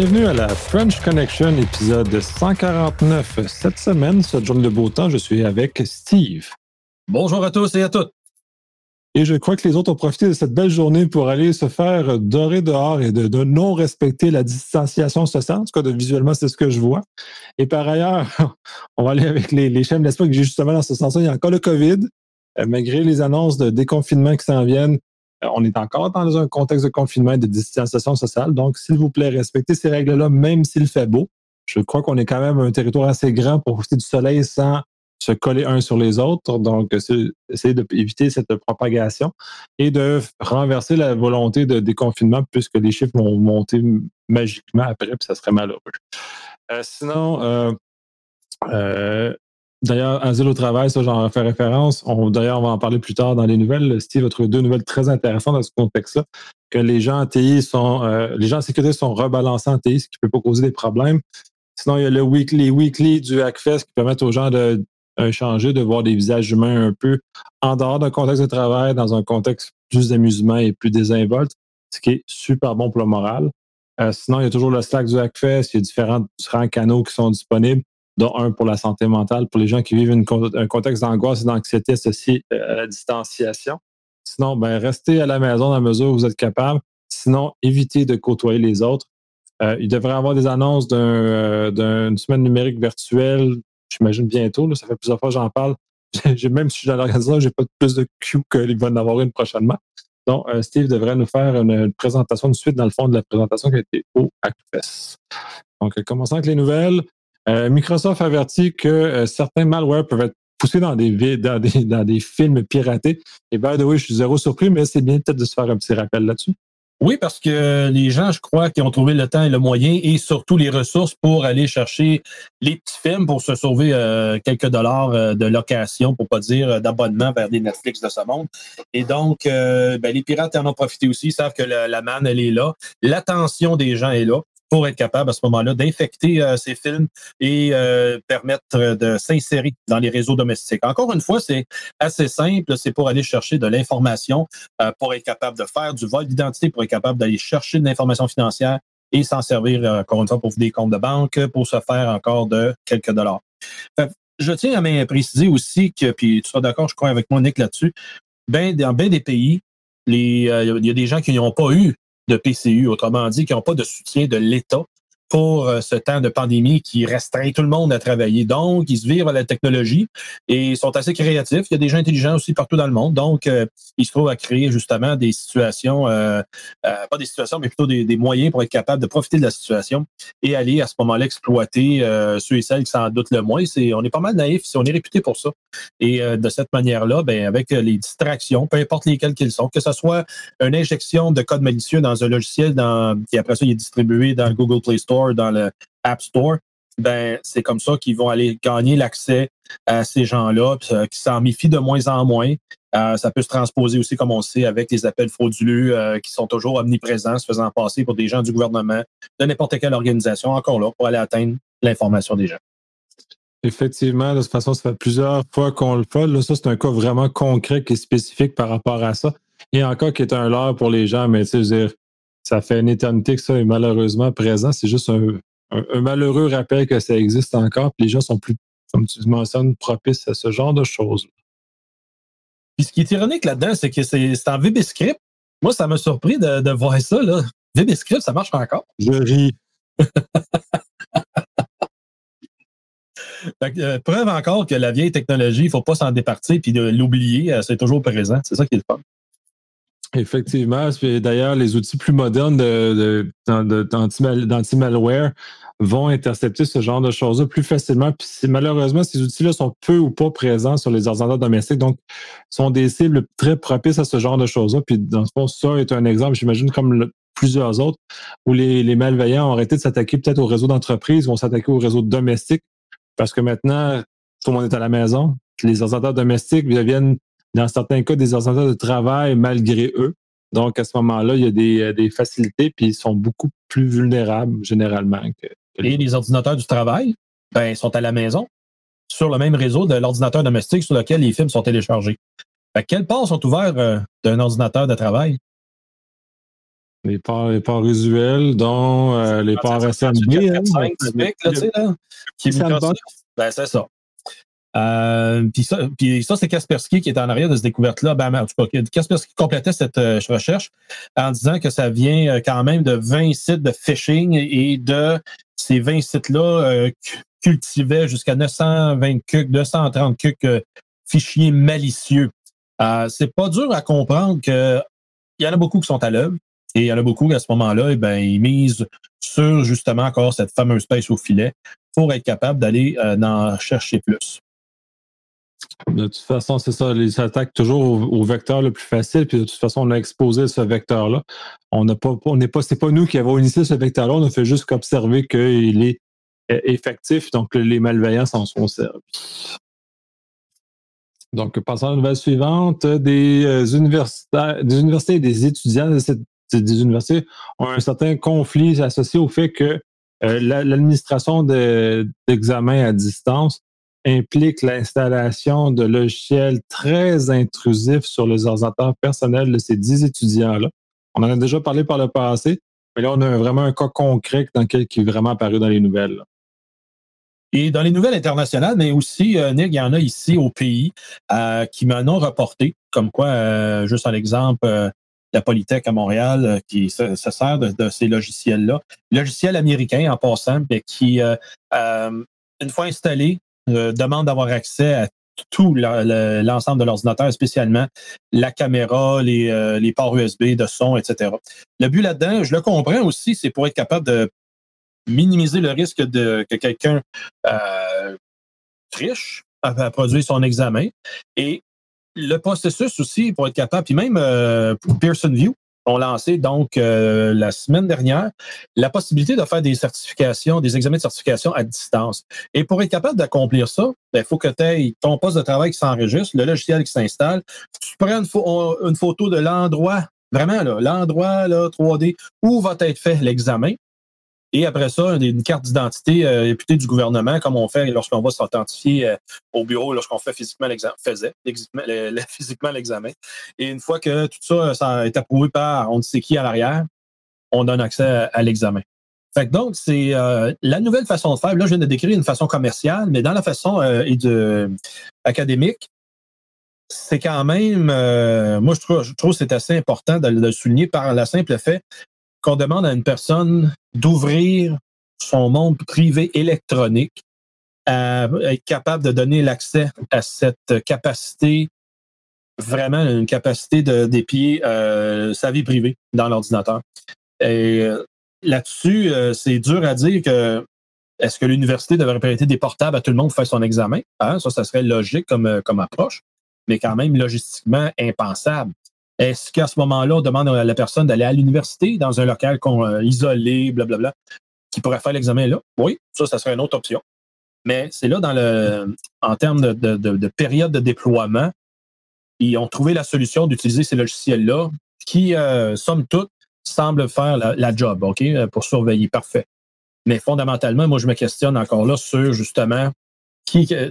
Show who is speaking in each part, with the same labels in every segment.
Speaker 1: Bienvenue à la French Connection, épisode 149. Cette semaine, cette journée de beau temps, je suis avec Steve.
Speaker 2: Bonjour à tous et à toutes.
Speaker 1: Et je crois que les autres ont profité de cette belle journée pour aller se faire dorer dehors et de, non respecter la distanciation sociale. En tout cas, de, visuellement, c'est ce que je vois. Et par ailleurs, on va aller avec les, les chaînes d'espoir que j'ai justement dans ce sens-là. Il y a encore le COVID. Euh, malgré les annonces de déconfinement qui s'en viennent, on est encore dans un contexte de confinement et de distanciation sociale. Donc, s'il vous plaît, respectez ces règles-là, même s'il fait beau. Je crois qu'on est quand même un territoire assez grand pour profiter du soleil sans se coller un sur les autres. Donc, essayer d'éviter cette propagation et de renverser la volonté de déconfinement puisque les chiffres vont monter magiquement après, puis ça serait malheureux. Euh, sinon, euh, euh, D'ailleurs, Asile au travail, ça, j'en fais référence. D'ailleurs, on va en parler plus tard dans les nouvelles. Steve a trouvé deux nouvelles très intéressantes dans ce contexte-là, que les gens en TI sont, euh, les gens en sécurité sont rebalancés en TI, ce qui peut pas causer des problèmes. Sinon, il y a le weekly, weekly du Hackfest qui permet aux gens de changer, de voir des visages humains un peu en dehors d'un contexte de travail, dans un contexte plus d'amusement et plus désinvolte, ce qui est super bon pour le moral. Euh, sinon, il y a toujours le Slack du Hackfest, il y a différents canaux qui sont disponibles dont un pour la santé mentale, pour les gens qui vivent un contexte d'angoisse et d'anxiété associé euh, à la distanciation. Sinon, ben, restez à la maison dans la mesure où vous êtes capable. Sinon, évitez de côtoyer les autres. Euh, il devrait y avoir des annonces euh, d'une semaine numérique virtuelle, j'imagine bientôt. ça fait plusieurs fois que j'en parle. même si je suis dans l'organisation, j'ai pas plus de Q qu'il va en avoir une prochainement. Donc, Steve devrait nous faire une, présentation de suite dans le fond de la présentation qui a été au Hackfest. Donc, commençons avec les nouvelles. Euh, Microsoft avertit que euh, certains malwares peuvent être poussés dans des, films piratés. Et by the way, je suis zéro surpris, mais c'est bien peut-être de se faire un petit rappel là-dessus.
Speaker 2: Oui, parce que les gens, je crois, qui ont trouvé le temps et le moyen et surtout les ressources pour aller chercher les petits films pour se sauver euh, quelques dollars de location, pour pas dire d'abonnement vers des Netflix de ce monde. Et donc, ben, les pirates en ont profité aussi, ils savent que la manne, elle est là. L'attention des gens est là pour être capable à ce moment-là d'infecter euh, ces films et euh, permettre de s'insérer dans les réseaux domestiques. Encore une fois, c'est assez simple, c'est pour aller chercher de l'information, euh, pour être capable de faire du vol d'identité, pour être capable d'aller chercher de l'information financière et s'en servir encore une fois pour des comptes de banque, pour se faire encore de quelques dollars. je tiens à préciser aussi que, puis tu seras d'accord, je crois, avec moi, Nick, là-dessus, ben, dans bien des pays, il y a des gens qui n'ont pas eu de PCU, autrement dit, qui n'ont pas de soutien de l'État pour euh, ce temps de pandémie qui restreint tout le monde à travailler. Donc, ils se vivent à la technologie et sont assez créatifs. Il y a des gens intelligents aussi partout dans le monde. Donc, euh, ils se trouvent à créer justement des situations, euh, pas des situations, mais plutôt des, moyens pour être capable de profiter de la situation et aller à ce moment-là exploiter ceux et celles qui s'en doutent le moins. On est pas mal naïfs, on est réputé pour ça. Et de cette manière-là, ben, avec les distractions, peu importe lesquelles qu'ils sont, que ce soit une injection de code malicieux dans un logiciel qui après ça il est distribué dans le Google Play Store dans le App Store, ben c'est comme ça qu'ils vont aller gagner l'accès à ces gens-là, euh, qui s'en méfient de moins en moins. Euh, ça peut se transposer aussi, comme on sait, avec les appels frauduleux euh, qui sont toujours omniprésents, se faisant passer pour des gens du gouvernement, de n'importe quelle organisation, encore là, pour aller atteindre l'information des gens.
Speaker 1: Effectivement, de toute façon, ça fait plusieurs fois qu'on le fait. Là, ça, c'est un cas vraiment concret et spécifique par rapport à ça. Et encore qui est un leurre pour les gens, mais tu sais, ça fait une éternité que ça est malheureusement présent. C'est juste un, malheureux rappel que ça existe encore. Puis les gens sont plus, comme tu mentionnes, propices à ce genre de choses.
Speaker 2: Puis ce qui est ironique là-dedans, c'est que c'est en VBScript. Moi, ça m'a surpris de, voir ça. Là. VBScript, ça marche encore.
Speaker 1: Je ris.
Speaker 2: Euh, preuve encore que la vieille technologie, il ne faut pas s'en départir puis de l'oublier, euh, c'est toujours présent. C'est ça qui est le fun.
Speaker 1: Effectivement. D'ailleurs, les outils plus modernes d'anti-malware vont intercepter ce genre de choses-là plus facilement. Puis malheureusement, ces outils-là sont peu ou pas présents sur les ordinateurs domestiques, donc sont des cibles très propices à ce genre de choses-là. Puis dans ce fond, ça est un exemple, j'imagine, comme plusieurs autres, où les, les malveillants ont arrêté de s'attaquer peut-être au réseau d'entreprise, vont s'attaquer au réseau domestique, parce que maintenant, tout le monde est à la maison. Les ordinateurs domestiques deviennent dans certains cas, des ordinateurs de travail malgré eux. Donc, à ce moment-là, il y a des, euh, des facilités, puis ils sont beaucoup plus vulnérables généralement. Que,
Speaker 2: Et les ordinateurs du travail, ben, sont à la maison, sur le même réseau de l'ordinateur domestique sur lequel les films sont téléchargés. Quelles quelle part sont ouverts euh, d'un ordinateur de travail?
Speaker 1: Les parts, les parts usuelles, dont euh, les parts SMB. Hein,
Speaker 2: qui ben, c'est ça. Euh, puis ça, ça c'est Kaspersky qui est en arrière de cette découverte-là. Ben, en tout cas, Kaspersky complétait cette euh, recherche en disant que ça vient euh, quand même de 20 sites de phishing et de ces 20 sites-là cultivaient jusqu'à 920 cucs, 230 cucs fichiers malicieux. c'est pas dur à comprendre que il y en a beaucoup qui sont à l'œuvre. Et il y en a beaucoup à ce moment-là, eh ben, ils misent sur justement encore cette fameuse pêche au filet pour être capable d'aller en chercher plus.
Speaker 1: De toute façon, c'est ça, ils s'attaquent toujours au, vecteur le plus facile, puis de toute façon, on a exposé ce vecteur-là. On n'est pas, c'est pas nous qui avons initié ce vecteur-là, on a fait juste qu'observer qu'il est euh, effectif, donc les malveillants s'en sont servis. Donc, passons à la nouvelle suivante. Des, euh, universités, des universités et des étudiants des universités ont un certain conflit associé au fait que euh, l'administration d'examens à distance implique l'installation de logiciels très intrusifs sur les ordinateurs personnels de ces dix étudiants-là. On en a déjà parlé par le passé, mais là, on a vraiment un cas concret dans lequel, qui est vraiment apparu dans les nouvelles.
Speaker 2: Et dans les nouvelles internationales, mais aussi, euh, Nick, il y en a ici au pays euh, qui m'en ont rapporté, comme quoi, euh, juste un exemple, la Polytech à Montréal qui se, sert de, ces logiciels-là. Logiciel américain en passant, qui, une fois installé, euh, demande d'avoir accès à tout l'ensemble de l'ordinateur, spécialement la caméra, les, euh, ports USB de son, etc. Le but là-dedans, je le comprends aussi, c'est pour être capable de minimiser le risque de que quelqu'un euh, triche à, produire son examen. Et le processus aussi, pour être capable, puis même pour Pearson View, ont lancé donc euh, la semaine dernière la possibilité de faire des certifications, des examens de certification à distance. Et pour être capable d'accomplir ça, il ben, faut que tu aies ton poste de travail qui s'enregistre, le logiciel qui s'installe. Tu prends une, photo de l'endroit, vraiment l'endroit 3D où va être fait l'examen. Et après ça, une carte d'identité euh, réputée du gouvernement, comme on fait lorsqu'on va s'authentifier euh, au bureau, lorsqu'on fait physiquement l'examen, faisait physiquement l'examen. Et une fois que tout ça, est approuvé par on ne sait qui à l'arrière, on donne accès à, l'examen. Fait que donc, c'est euh, la nouvelle façon de faire. Là, je viens de décrire une façon commerciale, mais dans la façon et de, académique, c'est quand même, moi, je trouve, je trouve que c'est assez important de le souligner par le simple fait qu'on demande à une personne d'ouvrir son monde privé électronique, à être capable de donner l'accès à cette capacité, vraiment une capacité de d'épier euh, sa vie privée dans l'ordinateur. Et euh, là-dessus, euh, c'est dur à dire que est-ce que l'université devrait prêter des portables à tout le monde pour faire son examen? Hein? Ça, ça serait logique comme, comme approche, mais quand même logistiquement impensable. Est-ce qu'à ce, moment-là, on demande à la personne d'aller à l'université dans un local qu'on, isolé, blablabla, qui pourrait faire l'examen là? Oui, ça, ça serait une autre option. Mais c'est là, dans le, en termes de, période de déploiement, ils ont trouvé la solution d'utiliser ces logiciels-là qui, euh, somme toute, semblent faire la, la, job, OK, pour surveiller. Parfait. Mais fondamentalement, moi, je me questionne encore là sur justement euh,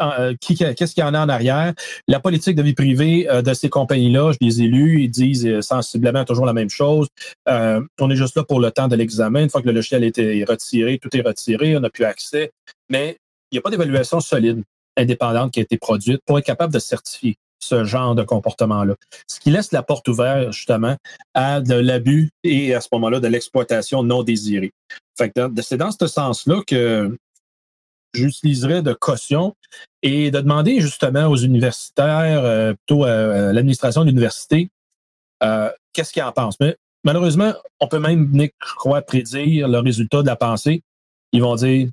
Speaker 2: euh, qui, qu'est-ce qu'il y en a en arrière? La politique de vie privée euh, de ces compagnies-là, je les ai lus, ils disent sensiblement toujours la même chose. on est juste là pour le temps de l'examen. Une fois que le logiciel a été retiré, tout est retiré, on n'a plus accès. Mais il n'y a pas d'évaluation solide, indépendante qui a été produite pour être capable de certifier ce genre de comportement-là. Ce qui laisse la porte ouverte, justement, à de l'abus et à ce moment-là, de l'exploitation non désirée. Fait c'est dans ce sens-là que j'utiliserais de caution et de demander justement aux universitaires, euh, plutôt à, l'administration de l'université, euh, qu'est-ce qu'ils en pensent. Mais malheureusement, on peut même, je crois, prédire le résultat de la pensée. Ils vont dire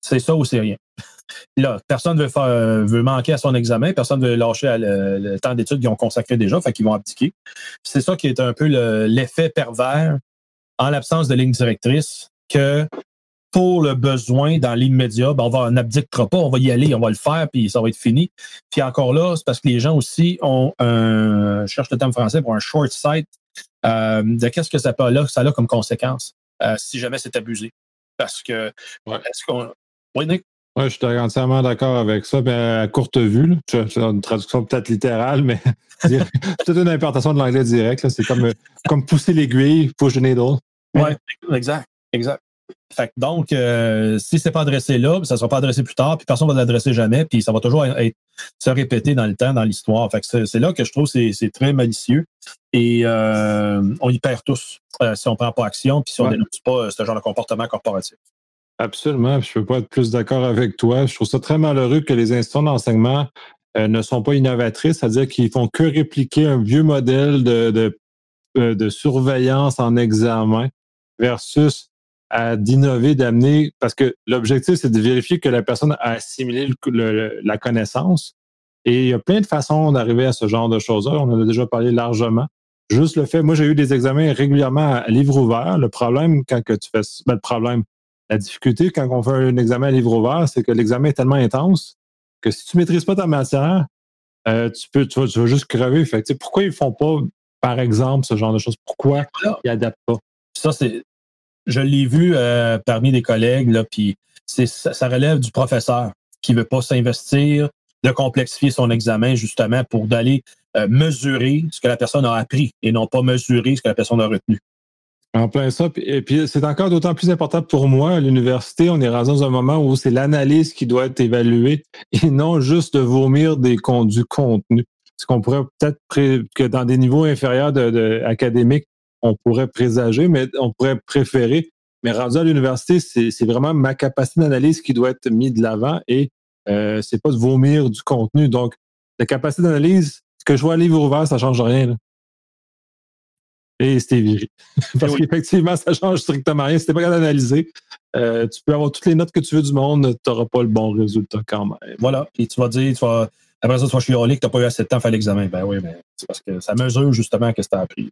Speaker 2: c'est ça ou c'est rien. Là, personne veut veut manquer à son examen, personne ne veut lâcher le, temps d'études qu'ils ont consacré déjà, fait qu'ils vont abdiquer. C'est ça qui est un peu l'effet pervers en l'absence de ligne directrice que pour le besoin dans l'immédiat, ben on va n'abdiquera pas, on va y aller, on va le faire, puis ça va être fini. Puis encore là, c'est parce que les gens aussi ont un, je cherche le terme français pour un short sight euh, de qu'est-ce que ça peut là, ça a comme conséquence euh, si jamais c'est abusé. Parce que est-ce qu'on. Oui, Nick?
Speaker 1: Oui, je suis entièrement d'accord avec ça. Mais à courte vue, c'est une traduction peut-être littérale, mais c'est peut-être une importation de l'anglais direct. C'est comme, comme pousser l'aiguille, push the needle.
Speaker 2: Oui, exact, exact. Fait donc, euh, si c'est pas adressé là, ça ne sera pas adressé plus tard, puis personne ne va l'adresser jamais, puis ça va toujours être, se répéter dans le temps, dans l'histoire. Fait c'est là que je trouve que c'est très malicieux. Et euh, on y perd tous euh, si on ne prend pas action, puis si on dénonce pas ce genre de comportement corporatif.
Speaker 1: Absolument. Je ne peux pas être plus d'accord avec toi. Je trouve ça très malheureux que les institutions d'enseignement ne sont pas innovatrices, c'est-à-dire qu'ils font que répliquer un vieux modèle de, de surveillance en examen versus d'innover, d'amener, parce que l'objectif, c'est de vérifier que la personne a assimilé la connaissance. Et il y a plein de façons d'arriver à ce genre de choses-là. On en a déjà parlé largement. Juste le fait, moi, j'ai eu des examens régulièrement à livre ouvert. Le problème, quand que tu fais, ben, le problème, la difficulté quand on fait un examen à livre ouvert, c'est que l'examen est tellement intense que si tu maîtrises pas ta matière, euh, tu peux, tu vas, juste crever. Fait pourquoi ils font pas, par exemple, ce genre de choses? Pourquoi ils adaptent pas?
Speaker 2: Ça, c'est je l'ai vu euh, parmi des collègues, puis ça, relève du professeur qui veut pas s'investir, de complexifier son examen justement pour d'aller euh, mesurer ce que la personne a appris et non pas mesurer ce que la personne a retenu.
Speaker 1: En plein ça. Puis, c'est encore d'autant plus important pour moi à l'université. On est rendu dans un moment où c'est l'analyse qui doit être évaluée et non juste de vomir des, du contenu. Ce qu'on pourrait peut-être que dans des niveaux inférieurs de, de académiques, on pourrait présager, mais on pourrait préférer. Mais rendu à l'université, c'est vraiment ma capacité d'analyse qui doit être mise de l'avant et euh, c'est pas de vomir du contenu. Donc, la capacité d'analyse, ce que je vois à livre ouvert, ça change rien. Là. Et c'était viré. Parce qu'effectivement, ça change strictement rien. Si t'es pas capable d'analyser, euh, tu peux avoir toutes les notes que tu veux du monde, tu n'auras pas le bon résultat quand même.
Speaker 2: Voilà. Et tu vas dire, tu vas, après ça, tu vas chialer que tu n'as pas eu assez de temps à faire l'examen. Ben oui, mais c'est parce que ça mesure justement ce que tu as appris.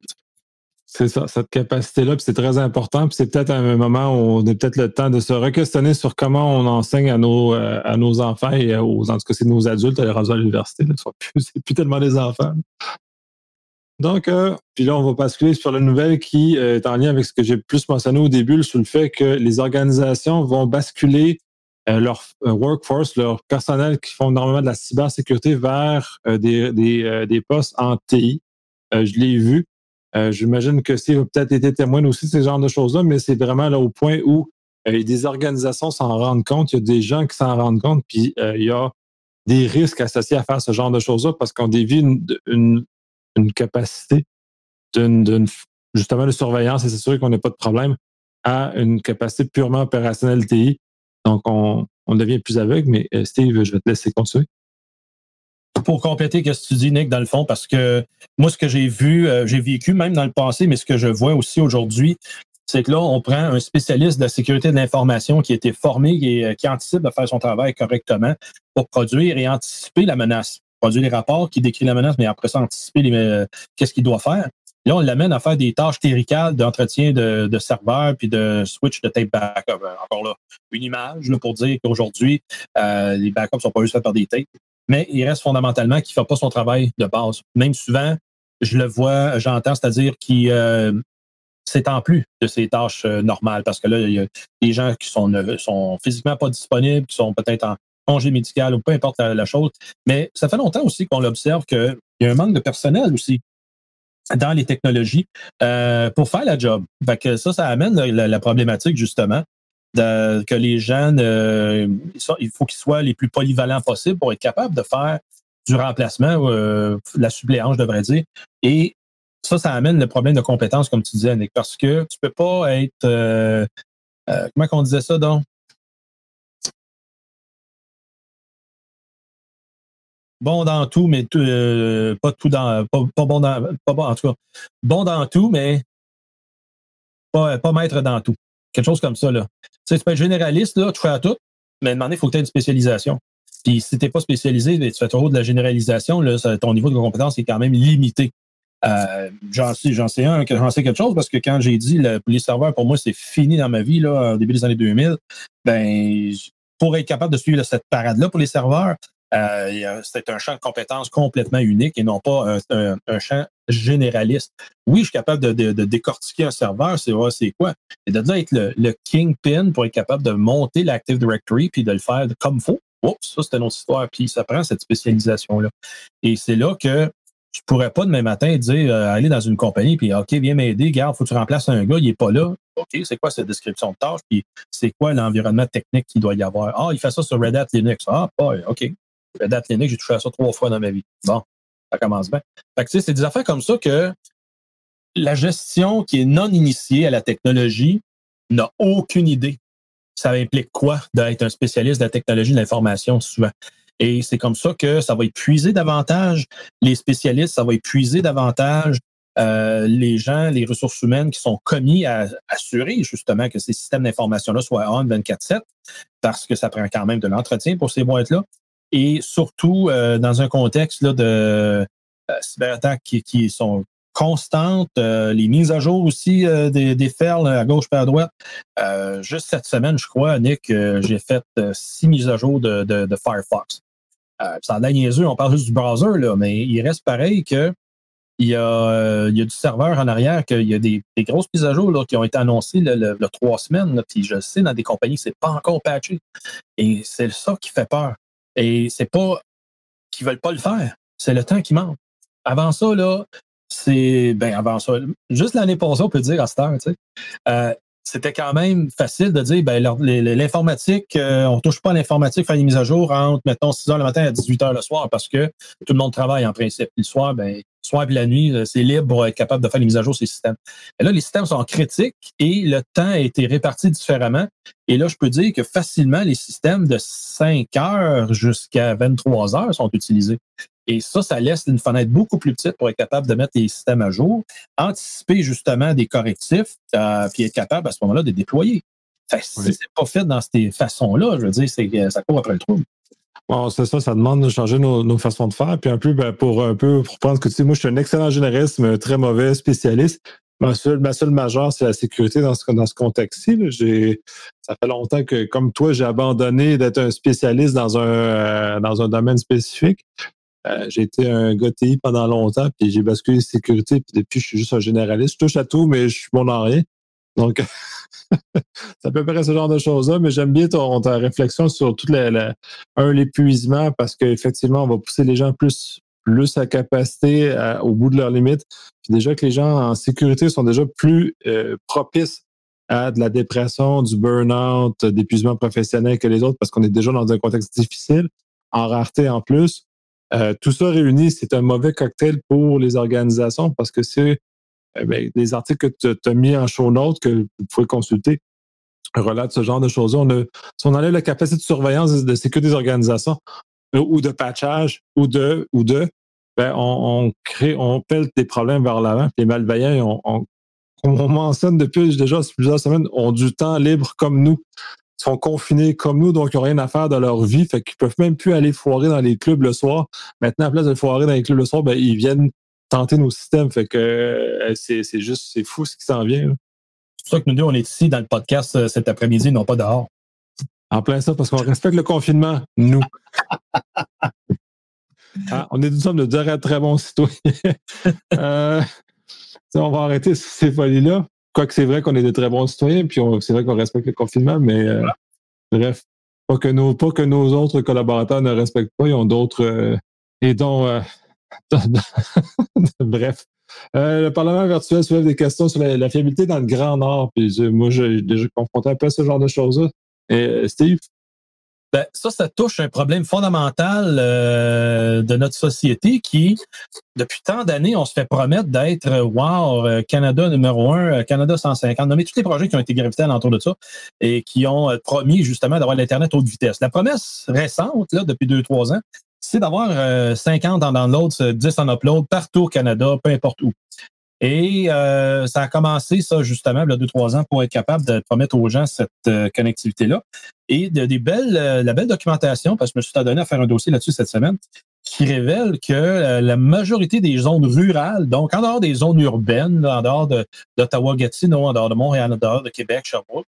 Speaker 1: C'est ça, cette capacité-là, c'est très important. Puis c'est peut-être un moment où on a peut-être le temps de se re-questionner sur comment on enseigne à nos, euh, à nos enfants et aux, en tout cas, c'est nos adultes à les à l'université. C'est plus, tellement des enfants. Donc, euh, puis là, on va basculer sur la nouvelle qui euh, est en lien avec ce que j'ai plus mentionné au début, sur le fait que les organisations vont basculer leur workforce, leur personnel qui font normalement de la cybersécurité vers des, des, des postes en TI. je l'ai vu. Euh, j'imagine que Steve a peut-être été témoin aussi de ce genre de choses-là, mais c'est vraiment là au point où euh, des organisations s'en rendent compte, il y a des gens qui s'en rendent compte, puis euh, il y a des risques associés à faire ce genre de choses-là parce qu'on dévie une, capacité d'une, justement de surveillance et s'assurer qu'on n'a pas de problème à une capacité purement opérationnelle TI. Donc, on, on devient plus aveugle, mais Steve, je vais te laisser continuer
Speaker 2: pour compléter ce que tu dis, Nick, dans le fond, parce que moi, ce que j'ai vu, euh, j'ai vécu même dans le passé, mais ce que je vois aussi aujourd'hui, c'est que là, on prend un spécialiste de la sécurité de l'information qui a été formé et euh, qui anticipe de faire son travail correctement pour produire et anticiper la menace. Produire les rapports qui décrivent la menace, mais après ça, anticiper euh, qu'est-ce qu'il doit faire. Là, on l'amène à faire des tâches théoricales d'entretien de, de serveurs puis de switch de tape backup. Encore là, une image pour dire qu'aujourd'hui, les backups sont pas juste faits par des tapes mais il reste fondamentalement qu'il ne fait pas son travail de base. Même souvent, je le vois, j'entends, c'est-à-dire qu'il euh, s'étend plus de ses tâches euh, normales parce que là, il y a des gens qui sont, sont physiquement pas disponibles, qui sont peut-être en congé médical ou peu importe la, chose. Mais ça fait longtemps aussi qu'on l'observe qu'il y a un manque de personnel aussi dans les technologies euh, pour faire la job. Ça, ça amène la problématique justement que les jeunes, euh, il faut qu'ils soient les plus polyvalents possibles pour être capables de faire du remplacement, euh, la suppléance, je devrais dire. Et ça, ça amène le problème de compétence, comme tu disais, Nick, parce que tu peux pas être... Euh, comment on disait ça, donc? Bon dans tout, mais pas tout dans... Pas, bon. Pas en tout cas, bon dans tout, mais pas, pas maître dans tout. Quelque chose comme ça, là. Sais, tu généraliste, là, tu fais à tout, mais demander, il faut que tu aies une spécialisation. Puis si tu n'es pas spécialisé, ben, tu fais trop de la généralisation, là, ton niveau de compétence est quand même limité. Euh, j'en sais, j'en sais un, j'en sais quelque chose parce que quand j'ai dit le, les serveurs, pour moi, c'est fini dans ma vie, là, au début des années 2000, ben, pour être capable de suivre cette parade-là pour les serveurs, Euh, c'est un champ de compétences complètement unique et non pas un, champ généraliste. Oui, je suis capable de, décortiquer un serveur, c'est vrai, c'est quoi. Et de là être le, kingpin pour être capable de monter l'Active Directory puis de le faire comme il faut. Oups, ça, c'est une autre histoire. Puis ça prend cette spécialisation-là. Et c'est là que je pourrais pas demain matin dire euh, aller dans une compagnie puis OK, viens m'aider, garde, faut que tu remplaces un gars, il est pas là. OK, c'est quoi cette description de tâche puis c'est quoi l'environnement technique qu'il doit y avoir? Ah, il fait ça sur Red Hat Linux. Ah, pas OK. Red Hat Linux, j'ai touché à ça trois fois dans ma vie. Bon, ça commence bien. Fait c'est des affaires comme ça que la gestion qui est non initiée à la technologie n'a aucune idée. Ça implique quoi d'être un spécialiste de la technologie de l'information souvent? Et c'est comme ça que ça va épuiser davantage les spécialistes, ça va épuiser davantage euh, les gens, les ressources humaines qui sont commis à assurer justement que ces systèmes d'information-là soient on 24-7, parce que ça prend quand même de l'entretien pour ces boîtes-là. Et surtout euh, dans un contexte là, de euh, cyberattaques qui, sont constantes, les mises à jour aussi des, des ferles à gauche et à droite. juste cette semaine, je crois, Nick, j'ai fait six mises à jour de, de, Firefox. Euh, ça a niaiseux, on parle juste du browser, là, mais il reste pareil que il y, a, euh, y a du serveur en arrière, qu'il y a des, grosses mises à jour là, qui ont été annoncées le, trois semaines. puis je sais, dans des compagnies, c'est pas encore patché. Et c'est ça qui fait peur. Et c'est pas qu'ils veulent pas le faire. C'est le temps qui manque. Avant ça, là, c'est ben avant ça. Juste l'année passée, on peut dire à cette heure, tu sais. Euh, c'était quand même facile de dire ben, l'informatique, euh, on touche pas à l'informatique, faire des mises à jour entre, mettons, 6 h le matin à 18 h le soir parce que tout le monde travaille en principe. le soir, ben, soir et la nuit, euh, c'est libre pour être capable de faire des mises à jour sur les systèmes. Et là, les systèmes sont critiques et le temps a été réparti différemment. Et là, je peux dire que facilement, les systèmes de 5 heures jusqu'à 23 heures sont utilisés. Et ça, ça laisse une fenêtre beaucoup plus petite pour être capable de mettre les systèmes à jour, anticiper justement des correctifs, euh, puis être capable à ce moment-là de déployer. Fait si c'est pas fait dans ces façons-là, je veux dire, c'est, ça court après le trou.
Speaker 1: Bon, c'est ça, ça demande de changer nos, façons de faire. Puis un peu, ben, pour un peu pour prendre que tu sais, moi, je suis un excellent généraliste, mais un très mauvais spécialiste. Ma seule, ma majeure, c'est la sécurité dans ce, contexte-ci. J'ai, ça fait longtemps que, comme toi, j'ai abandonné d'être un spécialiste dans un, euh, domaine spécifique. Euh, j'ai été un gars pendant longtemps, puis j'ai basculé sécurité, puis depuis, je suis juste un généraliste. Je touche à tout, mais je suis bon dans rien. Donc, ça peut paraître ce genre de choses-là, mais j'aime bien ta réflexion sur tout les, un, l'épuisement, parce qu'effectivement, on va pousser les gens plus, plus à capacité au bout de leurs limites. Puis déjà que les gens en sécurité sont déjà plus euh, propices à de la dépression, du burn-out, d'épuisement professionnel que les autres, parce qu'on est déjà dans un contexte difficile, en rareté en plus. Euh, tout ça réuni, c'est un mauvais cocktail pour les organisations parce que c'est euh, ben, des articles que tu as mis en show notes que vous pouvez consulter relatent ce genre de choses. On a, si on enlève la capacité de surveillance de sécurité des organisations euh, ou de patchage ou de ou de ben on, crée, on pèle des problèmes vers l'avant. Les malveillants, on, on, on mentionne depuis déjà plusieurs semaines, ont du temps libre comme nous sont confinés comme nous, donc ils n'ont rien à faire de leur vie, fait qu'ils peuvent même plus aller foirer dans les clubs le soir. Maintenant, à place de foirer dans les clubs le soir, ben, ils viennent tenter nos systèmes. Fait que euh, c'est, juste, c'est fou ce qui s'en vient.
Speaker 2: C'est pour ça que nous deux, on est ici dans le podcast euh, cet après-midi, non pas dehors.
Speaker 1: En plein ça, parce qu'on respecte le confinement, nous. Ah, on est nous sommes de dire très bons citoyens. euh, on va arrêter ces folies-là. Quoique c'est vrai qu'on est de très bons citoyens, puis c'est vrai qu'on respecte le confinement, mais euh, bref, pas que, nos, pas que nos autres collaborateurs ne respectent pas, ils ont d'autres. Euh, et dont. Euh, bref. le Parlement virtuel soulève des questions sur la, fiabilité dans le Grand Nord. Moi, j'ai déjà confronté un peu à ce genre de choses-là. Et Steve,
Speaker 2: ben, ça, ça touche un problème fondamental euh, de notre société qui, depuis tant d'années, on se fait promettre d'être euh, wow, euh, Canada numéro un, Canada 150, nommer tous les projets qui ont été gravités alentour de ça et qui ont promis justement d'avoir l'Internet haute vitesse. La promesse récente, là, depuis deux, trois ans, c'est d'avoir 50 en download, 10 en upload partout au Canada, peu importe où. Et euh, ça a commencé, ça, justement, il y a deux, trois ans, pour être capable de promettre aux gens cette euh, connectivité-là. Et de, des belles, euh, la belle documentation, parce que je me suis donné à faire un dossier là-dessus cette semaine, qui révèle que la majorité des zones rurales, donc en dehors des zones urbaines, en dehors d'Ottawa-Gatineau, en dehors de Montréal, en dehors de Québec, Sherbrooke,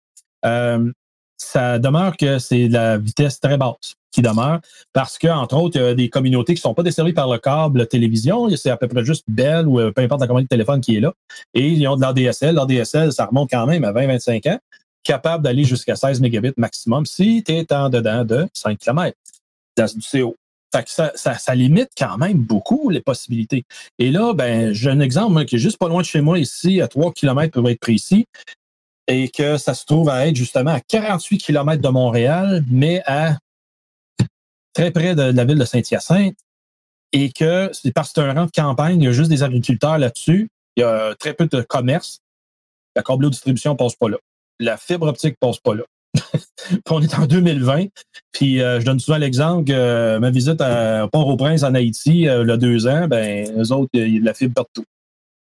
Speaker 2: ça demeure que c'est la vitesse très basse qui demeure parce que, entre autres, il y a des communautés qui ne sont pas desservies par le câble télévision. C'est à peu près juste Bell ou euh, peu importe la compagnie de téléphone qui est là. Et ils ont de l'ADSL. L'ADSL, ça remonte quand même à 20-25 ans, capable d'aller jusqu'à 16 mégabits maximum si tu es en dedans de 5 km du CO. Ça, limite quand même beaucoup les possibilités. Et là, ben, j'ai un exemple qui est juste pas loin de chez moi ici, à 3 km pour être précis, et que ça se trouve à être justement à 48 km de Montréal, mais à très près de la ville de Saint-Hyacinthe, et que c'est parce que c'est un rang de campagne, il y a juste des agriculteurs là-dessus, il y a très peu de commerce, la câble distribution passe pas là. La fibre optique passe pas là. on est en 2020. Puis euh, je donne souvent l'exemple que euh, ma visite à Port-au-Prince en Haïti, euh, il y a deux ans, ben, eux autres, il y a de la fibre partout.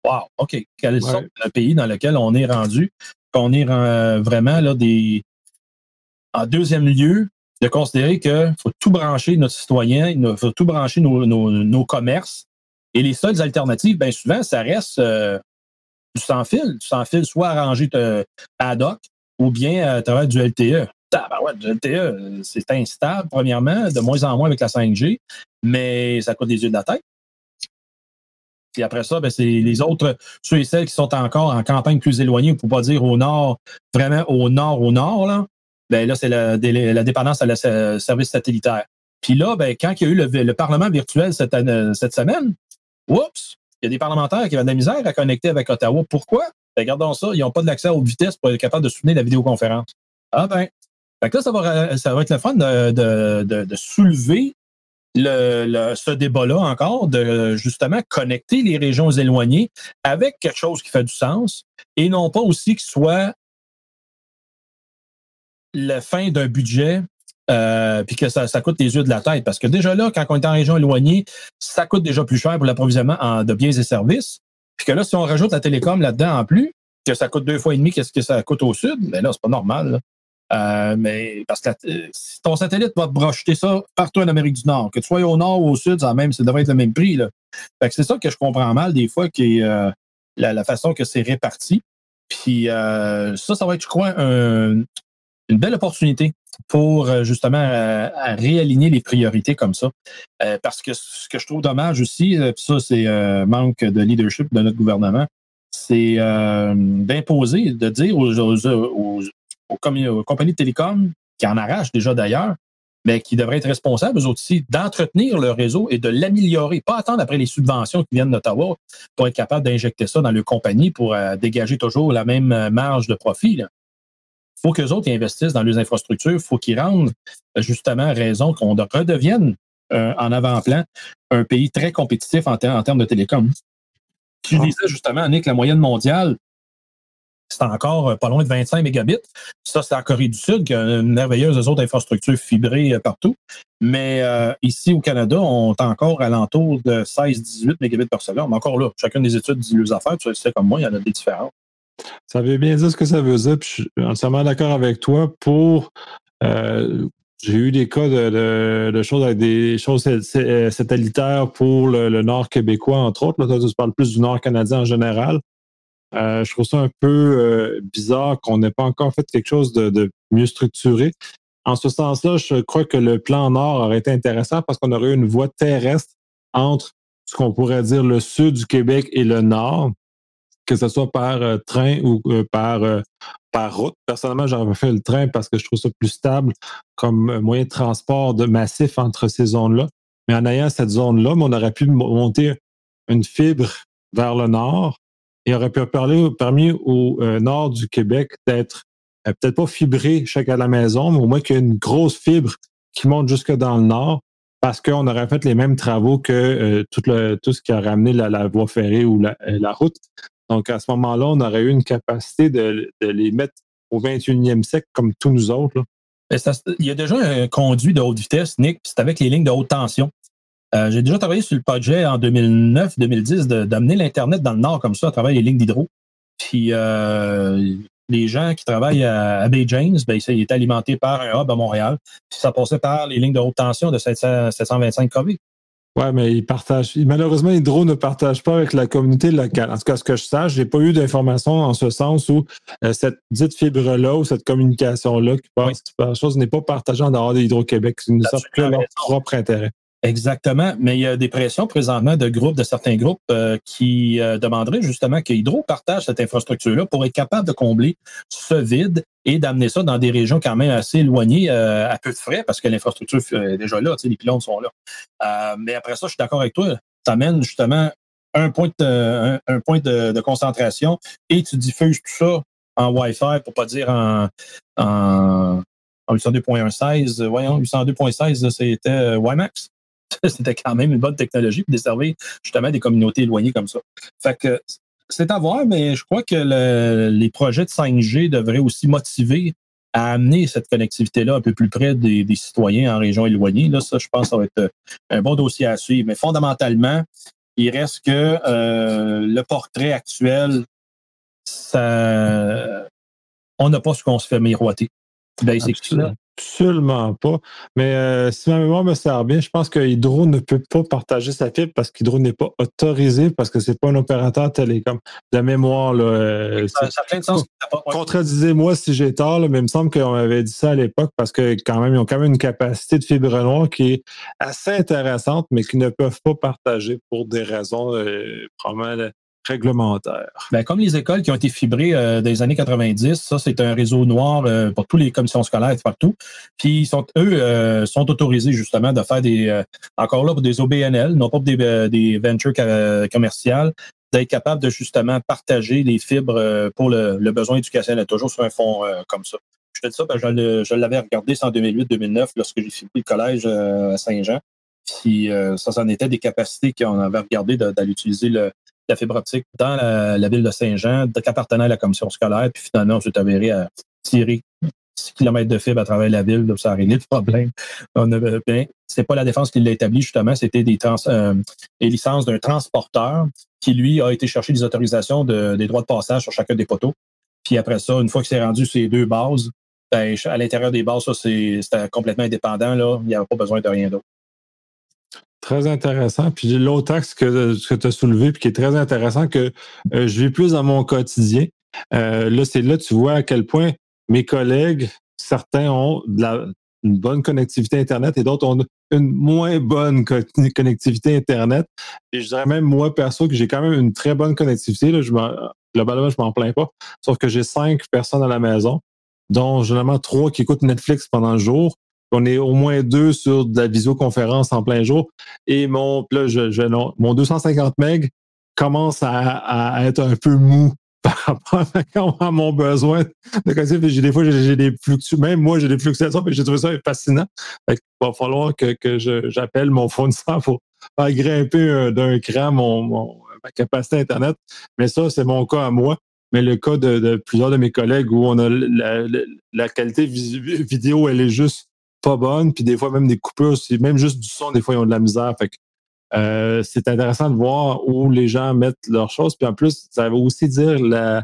Speaker 2: Wow, OK. Quel est le pays dans lequel on est rendu? On est vraiment là des. En deuxième lieu, de considérer qu'il faut tout brancher notre citoyen, il faut tout brancher nos, commerces. Et les seules alternatives, bien souvent, ça reste du sans-fil. Du sans-fil, soit arrangé ad hoc, ou bien à travers du LTE. Ah, ouais, du LTE, c'est instable, premièrement, de moins en moins avec la 5G, mais ça coûte des yeux de la tête. Puis après ça, ben, c'est les autres, ceux et celles qui sont encore en campagne plus éloignée, pour pas dire au nord, vraiment au nord, au nord, là, ben là, c'est la, dépendance à la service satellitaire. Puis là, ben, quand il y a eu le, Parlement virtuel cette, semaine, oups, il y a des parlementaires qui avaient de la misère à connecter avec Ottawa. Pourquoi? regardons ça, ils n'ont pas de l'accès aux vitesses pour être capable de soutenir la vidéoconférence. Ah ben, là, ça va, ça va être le fun de, soulever le, ce débat-là encore, de justement connecter les régions éloignées avec quelque chose qui fait du sens et non pas aussi que ce soit la fin d'un budget euh, puis que ça, ça, coûte les yeux de la tête. Parce que déjà là, quand on est en région éloignée, ça coûte déjà plus cher pour l'approvisionnement de biens et services. Puis que là, si on rajoute la télécom là-dedans en plus, que ça coûte deux fois et demi qu'est-ce que ça coûte au sud, mais là, c'est pas normal. Euh, mais parce que euh, ton satellite va te brocher ça partout en Amérique du Nord, que tu sois au nord ou au sud, ça, même, devrait être le même prix. Là. C'est ça que je comprends mal des fois, qui euh, la, façon que c'est réparti. Puis ça, ça va être, je crois, une belle opportunité pour justement réaligner les priorités comme ça. Parce que ce que je trouve dommage aussi, ça c'est manque de leadership de notre gouvernement, c'est d'imposer, de dire aux, aux, compagnies de télécom, qui en arrachent déjà d'ailleurs, mais qui devraient être responsables, eux aussi, d'entretenir le réseau et de l'améliorer, pas attendre après les subventions qui viennent d'Ottawa pour être capable d'injecter ça dans leur compagnie pour dégager toujours la même marge de profit faut qu'eux autres investissent dans leurs infrastructures. Il faut qu'ils rendent justement raison qu'on redevienne euh, en avant-plan un pays très compétitif en, termes de télécom. Tu disais justement, Nick, la moyenne mondiale, c'est encore euh, pas loin de 25 mégabits. Ça, c'est en Corée du Sud, qui a une merveilleuse autres infrastructures fibrées euh, partout. Mais ici au Canada, on est encore à l'entour de 16-18 mégabits par seconde. Encore là, chacune des études dit les affaires. Tu sais comme moi, il y en a des différentes.
Speaker 1: Ça veut bien dire ce que ça veut dire. Je suis entièrement d'accord avec toi. Pour euh, j'ai eu des cas de, choses avec des choses euh, satellitaires pour le, Nord québécois, entre autres. Là, tu parles plus du Nord canadien en général. Euh, je trouve ça un peu bizarre qu'on n'ait pas encore fait quelque chose de, mieux structuré. En ce sens-là, je crois que le plan Nord aurait été intéressant parce qu'on aurait eu une voie terrestre entre ce qu'on pourrait dire le sud du Québec et le nord que ce soit par euh, train ou euh, par, euh, par route. Personnellement, j'aurais fait le train parce que je trouve ça plus stable comme moyen de transport de massif entre ces zones-là. Mais en ayant cette zone-là, on aurait pu monter une fibre vers le nord et aurait pu parler, permis au nord du Québec d'être peut-être pas fibré chacun à la maison, mais au moins qu'il y ait une grosse fibre qui monte jusque dans le nord parce qu'on aurait fait les mêmes travaux que tout, le, tout ce qui a ramené la, voie ferrée ou la, route. Donc, à ce moment-là, on aurait eu une capacité de, les mettre au 21e siècle comme tous nous autres.
Speaker 2: Il y a déjà un conduit de haute vitesse, Nick, c'est avec les lignes de haute tension. Euh, j'ai déjà travaillé sur le projet en 2009-2010 d'amener l'Internet dans le Nord comme ça à travers les lignes d'hydro. Puis euh, les gens qui travaillent à, Bay James, ben, il est alimenté par un hub à Montréal. Puis ça passait par les lignes de haute tension de 725 kV.
Speaker 1: Oui, mais ils partagent. Malheureusement, Hydro ne partage pas avec la communauté locale. En tout cas, ce que je sache, j'ai pas eu d'informations en ce sens où euh, cette dite fibre-là ou cette communication-là qui passe oui. chose n'est pas partagée en dehors d'Hydro-Québec. C'est une sorte de leur propre intérêt.
Speaker 2: Exactement, mais il y a des pressions présentement de groupes, de certains groupes euh, qui euh, demanderaient justement que Hydro partage cette infrastructure-là pour être capable de combler ce vide et d'amener ça dans des régions quand même assez éloignées euh, à peu de frais parce que l'infrastructure est déjà là, les pylônes sont là. mais après ça, je suis d'accord avec toi, tu amènes justement un point, de, un, point de, concentration et tu diffuses tout ça en Wi-Fi pour pas dire en, en, en 802.16, voyons, 802.16, c'était WiMAX. c'était quand même une bonne technologie pour desservir justement des communautés éloignées comme ça. Fait que c'est à voir, mais je crois que les projets de 5G devraient aussi motiver à amener cette connectivité-là un peu plus près des, citoyens en région éloignée. Là, ça, je pense ça va être euh, un bon dossier à suivre. Mais fondamentalement, il reste que euh, le portrait actuel, ça, on n'a pas ce qu'on se fait miroiter.
Speaker 1: Absolument. Absolument pas. Mais euh, si ma mémoire me sert bien, je pense que Hydro ne peut pas partager sa fibre parce qu'Hydro n'est pas autorisé parce que c'est pas un opérateur télécom. De mémoire, là, euh,
Speaker 2: ça, ça, a plein de sens.
Speaker 1: Contredisez-moi si j'ai tort, mais il me semble qu'on avait dit ça à l'époque parce que quand même, ils ont quand même une capacité de fibre noire qui est assez intéressante, mais qu'ils ne peuvent pas partager pour des raisons euh, probablement réglementaire.
Speaker 2: Ben, comme les écoles qui ont été fibrées euh, dans les années 90, ça, c'est un réseau noir euh, pour toutes les commissions scolaires partout. Puis, sont, eux euh, sont autorisés justement de faire des, encore là, pour des OBNL, non pas pour des, des ventures commerciales, d'être capable de justement partager les fibres pour le, besoin éducationnel, toujours sur un fond comme ça. Je te dis ça, ben, je, je l'avais regardé, c'est en 2008-2009, lorsque j'ai fibré le collège à Saint-Jean. Puis ça, ça en était des capacités qu'on avait regardé d'aller utiliser le, la fibre optique dans la, ville de Saint-Jean, qui appartenait à la commission scolaire, puis finalement, on s'est avéré à tirer 6 km de fibre à travers la ville, donc ça a réglé le problème. On avait, ben, c'est pas la défense qui l'a établi, justement, c'était des, euh, licences d'un transporteur qui, lui, a été chercher des autorisations des droits de passage sur chacun des poteaux. Puis après ça, une fois que c'est rendu ces deux bases, ben, à l'intérieur des bases, ça, c'était complètement indépendant. Là. Il n'y avait pas besoin de rien d'autre.
Speaker 1: Très intéressant. Puis l'autre axe que, tu as soulevé, puis qui est très intéressant, que euh, je vis plus dans mon quotidien. Euh, là, c'est là, tu vois à quel point mes collègues, certains ont une bonne connectivité Internet et d'autres ont une moins bonne connectivité Internet. Et je dirais même, moi, perso, que j'ai quand même une très bonne connectivité. Là, je globalement, je m'en plains pas. Sauf que j'ai cinq personnes à la maison, dont généralement trois qui écoutent Netflix pendant le jour on est au moins deux sur de la visioconférence en plein jour. Et mon, là, je, mon 250 MB commence à, être un peu mou par rapport à mon besoin des fois, j'ai des fluctuations. Même moi, j'ai des fluctuations, mais j'ai trouvé ça fascinant. il va falloir que, j'appelle mon fournisseur pour faire grimper d'un cran mon, ma capacité Internet. Mais ça, c'est mon cas à moi. Mais le cas de, plusieurs de mes collègues où on a la, la qualité vidéo, elle est juste pas bonne, puis des fois même des coupures, même juste du son, des fois ils ont de la misère. Fait euh, c'est intéressant de voir où les gens mettent leurs choses. Puis en plus, ça veut aussi dire la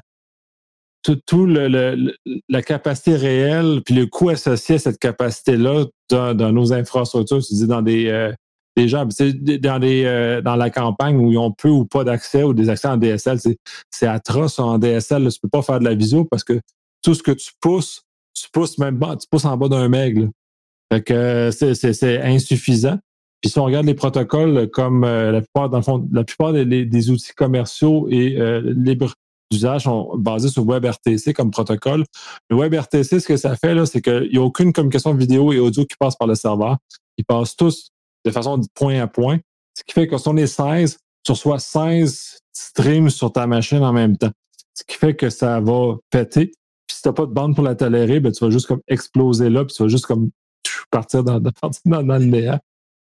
Speaker 1: tout, le, la capacité réelle, puis le coût associé à cette capacité-là dans, nos infrastructures, tu dis dans des, euh, des gens, dans euh, dans la campagne où ils ont peu ou pas d'accès ou des accès en DSL, c'est atroce en DSL. Là, tu peux pas faire de la visio parce que tout ce que tu pousses, tu pousses même tu pousses en bas d'un meg. Fait que c'est insuffisant. Puis si on regarde les protocoles comme euh, la plupart, dans le fond, la plupart des, outils commerciaux et euh, libres d'usage sont basés sur WebRTC comme protocole. Le WebRTC, ce que ça fait, c'est qu'il n'y a aucune communication vidéo et audio qui passe par le serveur. Ils passent tous de façon point à point. Ce qui fait que si on est 16, tu reçois 16 streams sur ta machine en même temps. Ce qui fait que ça va péter. Puis si tu n'as pas de bande pour la tolérer, ben, tu vas juste comme exploser là, puis tu vas juste comme partir dans, le néant.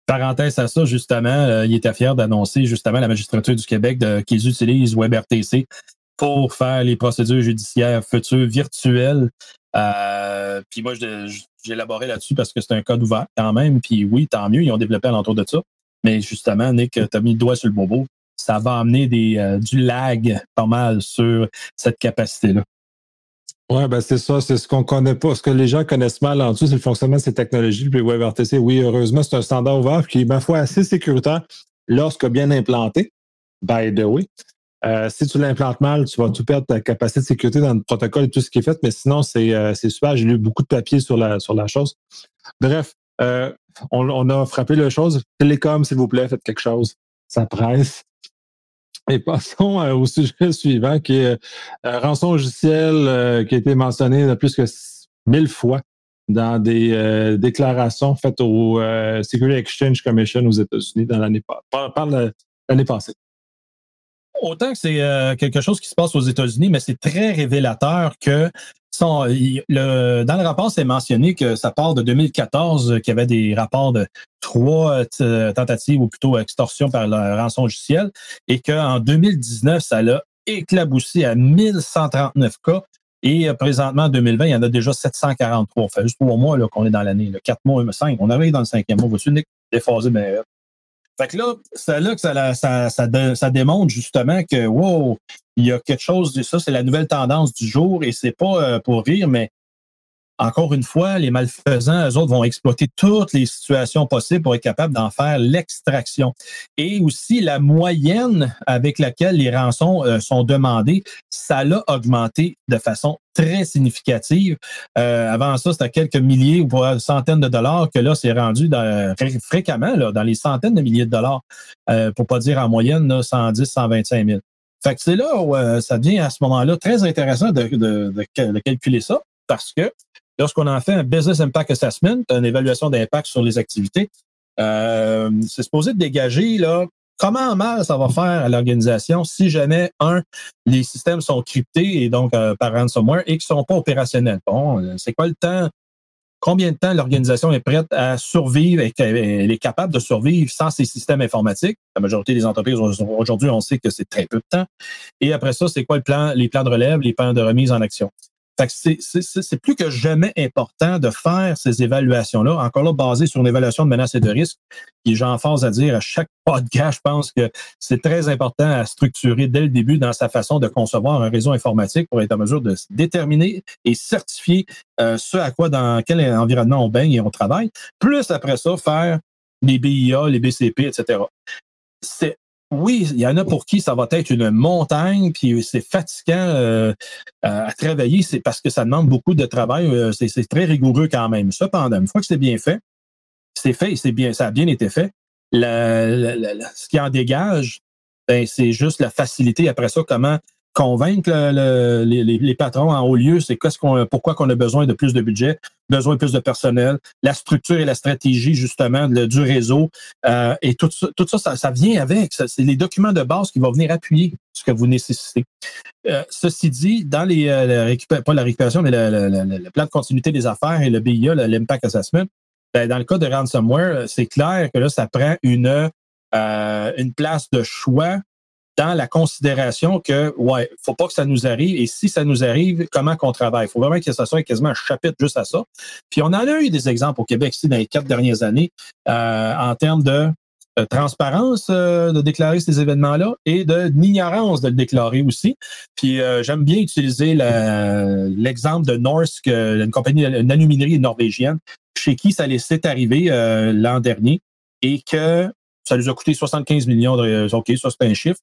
Speaker 2: Parenthèse à ça, justement, euh, il était fier d'annoncer justement la magistrature du Québec qu'ils utilisent WebRTC pour faire les procédures judiciaires futures virtuelles. Euh, puis moi, j'ai élaboré là-dessus parce que c'est un code ouvert quand même. Puis oui, tant mieux, ils ont développé alentour de ça. Mais justement, Nick, tu as mis le doigt sur le bobo. Ça va amener euh, du lag pas mal sur cette capacité-là.
Speaker 1: Oui, ben c'est ça, c'est ce qu'on connaît pas. Ce que les gens connaissent mal en dessous, c'est le fonctionnement de ces technologies. Puis WebRTC, oui, heureusement, c'est un standard ouvert qui est, ma foi, assez sécuritaire lorsque bien implanté. By the way. Euh, si tu l'implantes mal, tu vas tout perdre ta capacité de sécurité dans le protocole et tout ce qui est fait, mais sinon, c'est euh, super. J'ai lu beaucoup de papiers sur la, sur la chose. Bref, euh, on, a frappé la chose. Télécom, s'il vous plaît, faites quelque chose. Ça presse. Et passons au sujet suivant, qui est rançon logiciel qui a été mentionné de plus que mille fois dans des déclarations faites au Security Exchange Commission aux États-Unis dans l'année passée.
Speaker 2: Autant que c'est euh, quelque chose qui se passe aux États-Unis, mais c'est très révélateur que dans le rapport, c'est mentionné que ça part de 2014, qu'il y avait des rapports de trois euh, tentatives ou plutôt extorsion par le rançon logiciel et qu'en 2019, ça l'a éclaboussé à 1139 cas. Et euh, présentement, en 2020, il y en a déjà 743. Ça fait juste trois mois qu'on est dans l'année. Quatre mois, cinq. On arrive dans le cinquième mois. Vous-tu déphasé, mais fait que là, c'est là que ça, ça, démontre justement que, wow, il y a quelque chose de ça, c'est la nouvelle tendance du jour et c'est pas euh, pour rire, mais encore une fois, les malfaisants, eux autres, vont exploiter toutes les situations possibles pour être capables d'en faire l'extraction. Et aussi, la moyenne avec laquelle les rançons euh, sont demandées, ça l'a augmenté de façon très significative. Euh, avant ça, c'était quelques milliers ou centaines de dollars que là, c'est rendu fréquemment là, dans les centaines de milliers de dollars, euh, pour pas dire en moyenne là, 110, 125 000. Fait que c'est là où euh, ça devient à ce moment-là très intéressant de, de, de calculer ça parce que lorsqu'on en fait un Business Impact Assessment, une évaluation d'impact sur les activités, euh, c'est supposé dégager là, comment mal ça va faire à l'organisation si jamais, un, les systèmes sont cryptés et donc euh, par ransomware et qu'ils ne sont pas opérationnels. Bon, euh, c'est quoi le temps? Combien de temps l'organisation est prête à survivre et qu'elle est capable de survivre sans ces systèmes informatiques? La majorité des entreprises aujourd'hui, on sait que c'est très peu de temps. Et après ça, c'est quoi les plans de relève, les plans de remise en action? C'est plus que jamais important de faire ces évaluations-là, encore là, basées sur une évaluation de menaces et de risques. Et j'en force à dire à chaque podcast, je pense que c'est très important à structurer dès le début dans sa façon de concevoir un réseau informatique pour être en mesure de déterminer et certifier euh, ce à quoi, dans quel environnement on baigne et on travaille. Plus après ça, faire les BIA, les BCP, etc. C'est oui, il y en a pour qui ça va être une montagne, puis c'est fatigant euh, à travailler, c'est parce que ça demande beaucoup de travail. Euh, c'est très rigoureux quand même. Cependant, une fois que c'est bien fait, c'est fait, c'est bien, ça a bien été fait. ce qui en dégage, ben, c'est juste la facilité après ça, comment convaincre les, patrons en haut lieu, c'est qu'est-ce qu'on, pourquoi qu'on a besoin de plus de budget, besoin de plus de personnel, la structure et la stratégie justement du réseau euh, et tout ça, tout ça, ça, vient avec. c'est les documents de base qui vont venir appuyer ce que vous nécessitez. Euh, ceci dit, dans les euh, pas la récupération, mais le, plan de continuité des affaires et le BIA, l'impact assessment, ben, dans le cas de ransomware, c'est clair que là, ça prend une une place de choix dans la considération que, ouais, faut pas que ça nous arrive. Et si ça nous arrive, comment qu'on travaille? Il faut vraiment que ça soit quasiment un chapitre juste à ça. Puis on en a eu des exemples au Québec ici dans les quatre dernières années euh, en termes de transparence euh, de déclarer ces événements-là et de l'ignorance de le déclarer aussi. Puis euh, j'aime bien utiliser l'exemple de Norsk, une compagnie, une norvégienne, chez qui ça laissait arriver l'an dernier et que ça nous a coûté 75 millions de. OK, ça, c'est un chiffre.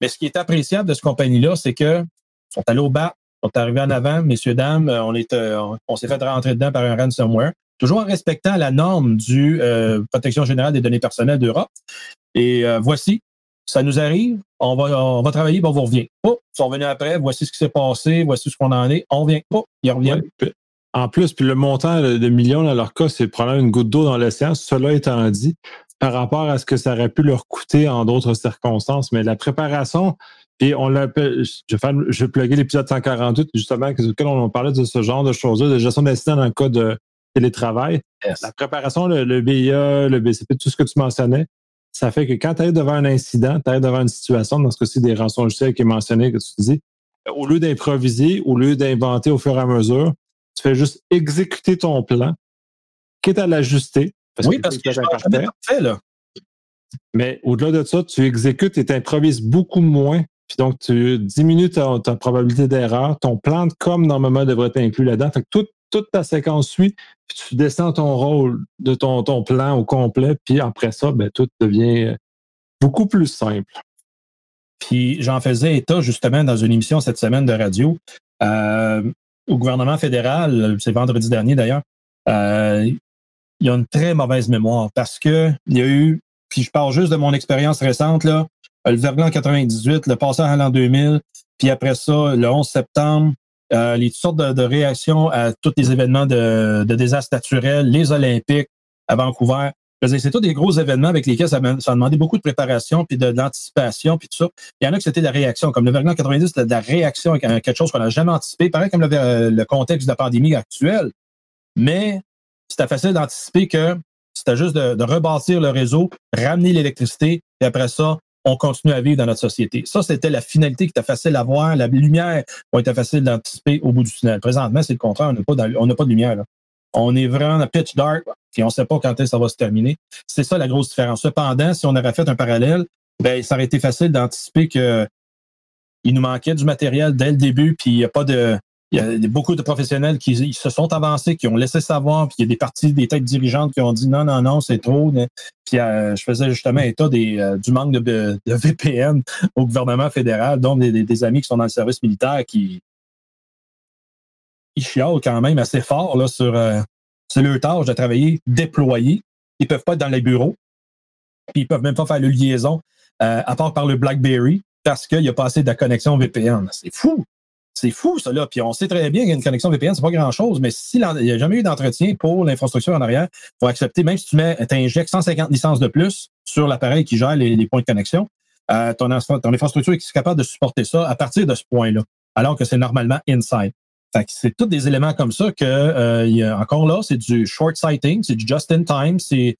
Speaker 2: Mais ce qui est appréciable de cette compagnie-là, c'est que sont allés au bas, sont arrivés en avant, messieurs, dames, euh, on, est, euh, on s'est fait rentrer dedans par un ransomware, toujours en respectant la norme du euh, Protection générale des données personnelles d'Europe. Et voici, ça nous arrive, on va, on va travailler, on vous revient. Ils sont venus après, voici ce qui s'est passé, voici ce qu'on en est, on vient. Oh, ils reviennent.
Speaker 1: En plus, puis le montant de millions dans leur cas, c'est probablement une goutte d'eau dans l'océan. Cela étant dit, par rapport à ce que ça aurait pu leur coûter en d'autres circonstances. Mais la préparation, et on l'appelle, je vais, je vais plugger l'épisode 148, justement, lequel on parlait de ce genre de choses-là, de gestion d'incidents dans le cas de télétravail. La préparation, le, BIA, le BCP, tout ce que tu mentionnais, ça fait que quand tu arrives devant un incident, tu arrives devant une situation, dans ce cas-ci, des rançons logiciels qui est mentionné, que tu dis, au lieu d'improviser, au lieu d'inventer au fur et à mesure, tu fais juste exécuter ton plan, quitte à l'ajuster,
Speaker 2: oui, parce que je parfait, là.
Speaker 1: Mais au-delà de ça, tu exécutes et tu improvises beaucoup moins Puis donc, tu diminues ta, probabilité d'erreur. Ton plan de com, normalement, devrait être inclus là-dedans. Fait que toute ta séquence suit, puis tu descends ton rôle de ton, ton plan au complet, puis après ça, ben, tout devient beaucoup plus simple.
Speaker 2: Puis j'en faisais état justement dans une émission cette semaine de radio euh, au gouvernement fédéral, c'est vendredi dernier d'ailleurs. Euh, il y a une très mauvaise mémoire parce que il y a eu, puis je parle juste de mon expérience récente, là, le verglas en 98, le passage à l'an 2000, puis après ça, le 11 septembre, euh, les toutes sortes de, réactions à tous les événements de, de désastres naturels, les Olympiques à Vancouver c'est tous des gros événements avec lesquels ça, ça a demandé beaucoup de préparation, puis de, l'anticipation, puis tout ça. Il y en a que c'était de la réaction. Comme le verglas 90, c'était de la réaction à quelque chose qu'on n'a jamais anticipé. Pareil comme le, contexte de la pandémie actuelle. Mais c'était facile d'anticiper que c'était juste de, rebâtir le réseau, ramener l'électricité, et après ça, on continue à vivre dans notre société. Ça, c'était la finalité qui était facile à voir. La lumière a été facile d'anticiper au bout du tunnel. Présentement, c'est le contraire. On n'a pas, pas de lumière. Là. On est vraiment pitch dark, et on ne sait pas quand ça va se terminer. C'est ça la grosse différence. Cependant, si on avait fait un parallèle, ben, ça aurait été facile d'anticiper que il nous manquait du matériel dès le début, puis il n'y a pas de. Il y a beaucoup de professionnels qui se sont avancés, qui ont laissé savoir, puis il y a des parties, des têtes dirigeantes qui ont dit non, non, non, c'est trop. Puis euh, je faisais justement état euh, du manque de, VPN au gouvernement fédéral, donc des, amis qui sont dans le service militaire qui, ils chialent quand même assez fort là, sur, euh, leur tâche de travailler déployé. Ils peuvent pas être dans les bureaux. Puis ils peuvent même pas faire le liaison, euh, à part par le BlackBerry, parce qu'il n'y a pas assez de connexion VPN. C'est fou. C'est fou, ça, là. Puis on sait très bien qu'une connexion VPN, c'est pas grand-chose, mais s'il n'y a jamais eu d'entretien pour l'infrastructure en arrière, il faut accepter, même si tu mets, injectes 150 licences de plus sur l'appareil qui gère les, points de connexion, euh, ton, infrastructure est capable de supporter ça à partir de ce point-là, alors que c'est normalement inside c'est tous des éléments comme ça que euh, y a, encore là, c'est du short sighting, c'est du just in time, c'est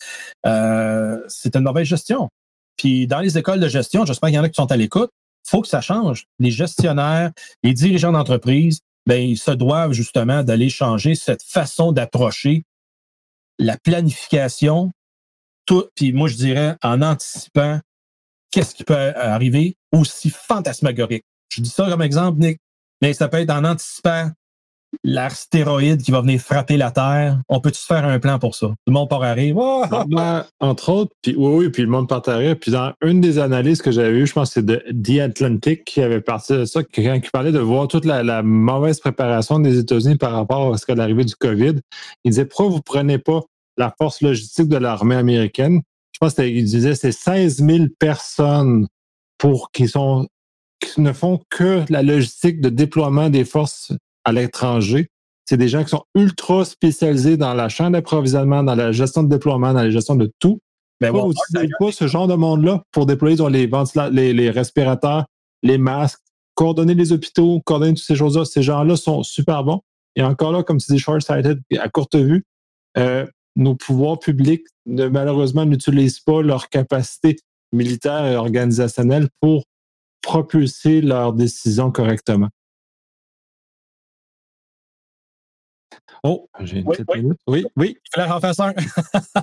Speaker 2: euh, c'est une mauvaise gestion. Puis dans les écoles de gestion, j'espère qu'il y en a qui sont à l'écoute, faut que ça change. Les gestionnaires, les dirigeants d'entreprise, ben ils se doivent justement d'aller changer cette façon d'approcher la planification. Tout, puis moi je dirais en anticipant qu'est-ce qui peut arriver aussi fantasmagorique. Je dis ça comme exemple, Nick, mais ça peut être en anticipant l'astéroïde qui va venir frapper la Terre. On peut-tu faire un plan pour ça? Tout le monde part arrive.
Speaker 1: Ben, entre autres, puis oui, oui, puis le monde part arrive. Puis dans une des analyses que j'avais eues, je pense que c'est de The Atlantic qui avait parti de ça, qui, qui parlait de voir toute la, mauvaise préparation des États-Unis par rapport à ce qu'à l'arrivée du COVID. Il disait pourquoi vous prenez pas la force logistique de l'armée américaine? Je pense qu'il disait c'est 16 000 personnes pour qui sont qui ne font que la logistique de déploiement des forces à l'étranger. C'est des gens qui sont ultra spécialisés dans la chaîne d'approvisionnement, dans la gestion de déploiement, dans la gestion de tout. Mais bon, pas ce genre de monde-là pour déployer les, les, respirateurs, les masques, coordonner les hôpitaux, coordonner toutes ces choses-là? Ces gens-là sont super bons. Et encore là, comme tu dis, short-sighted, à courte vue, euh, nos pouvoirs publics, ne, malheureusement, n'utilisent pas leur capacité militaire et organisationnelle pour propulser leurs décisions correctement.
Speaker 2: Oh, j'ai une petite oui, oui, oui. Il fallait en faire un.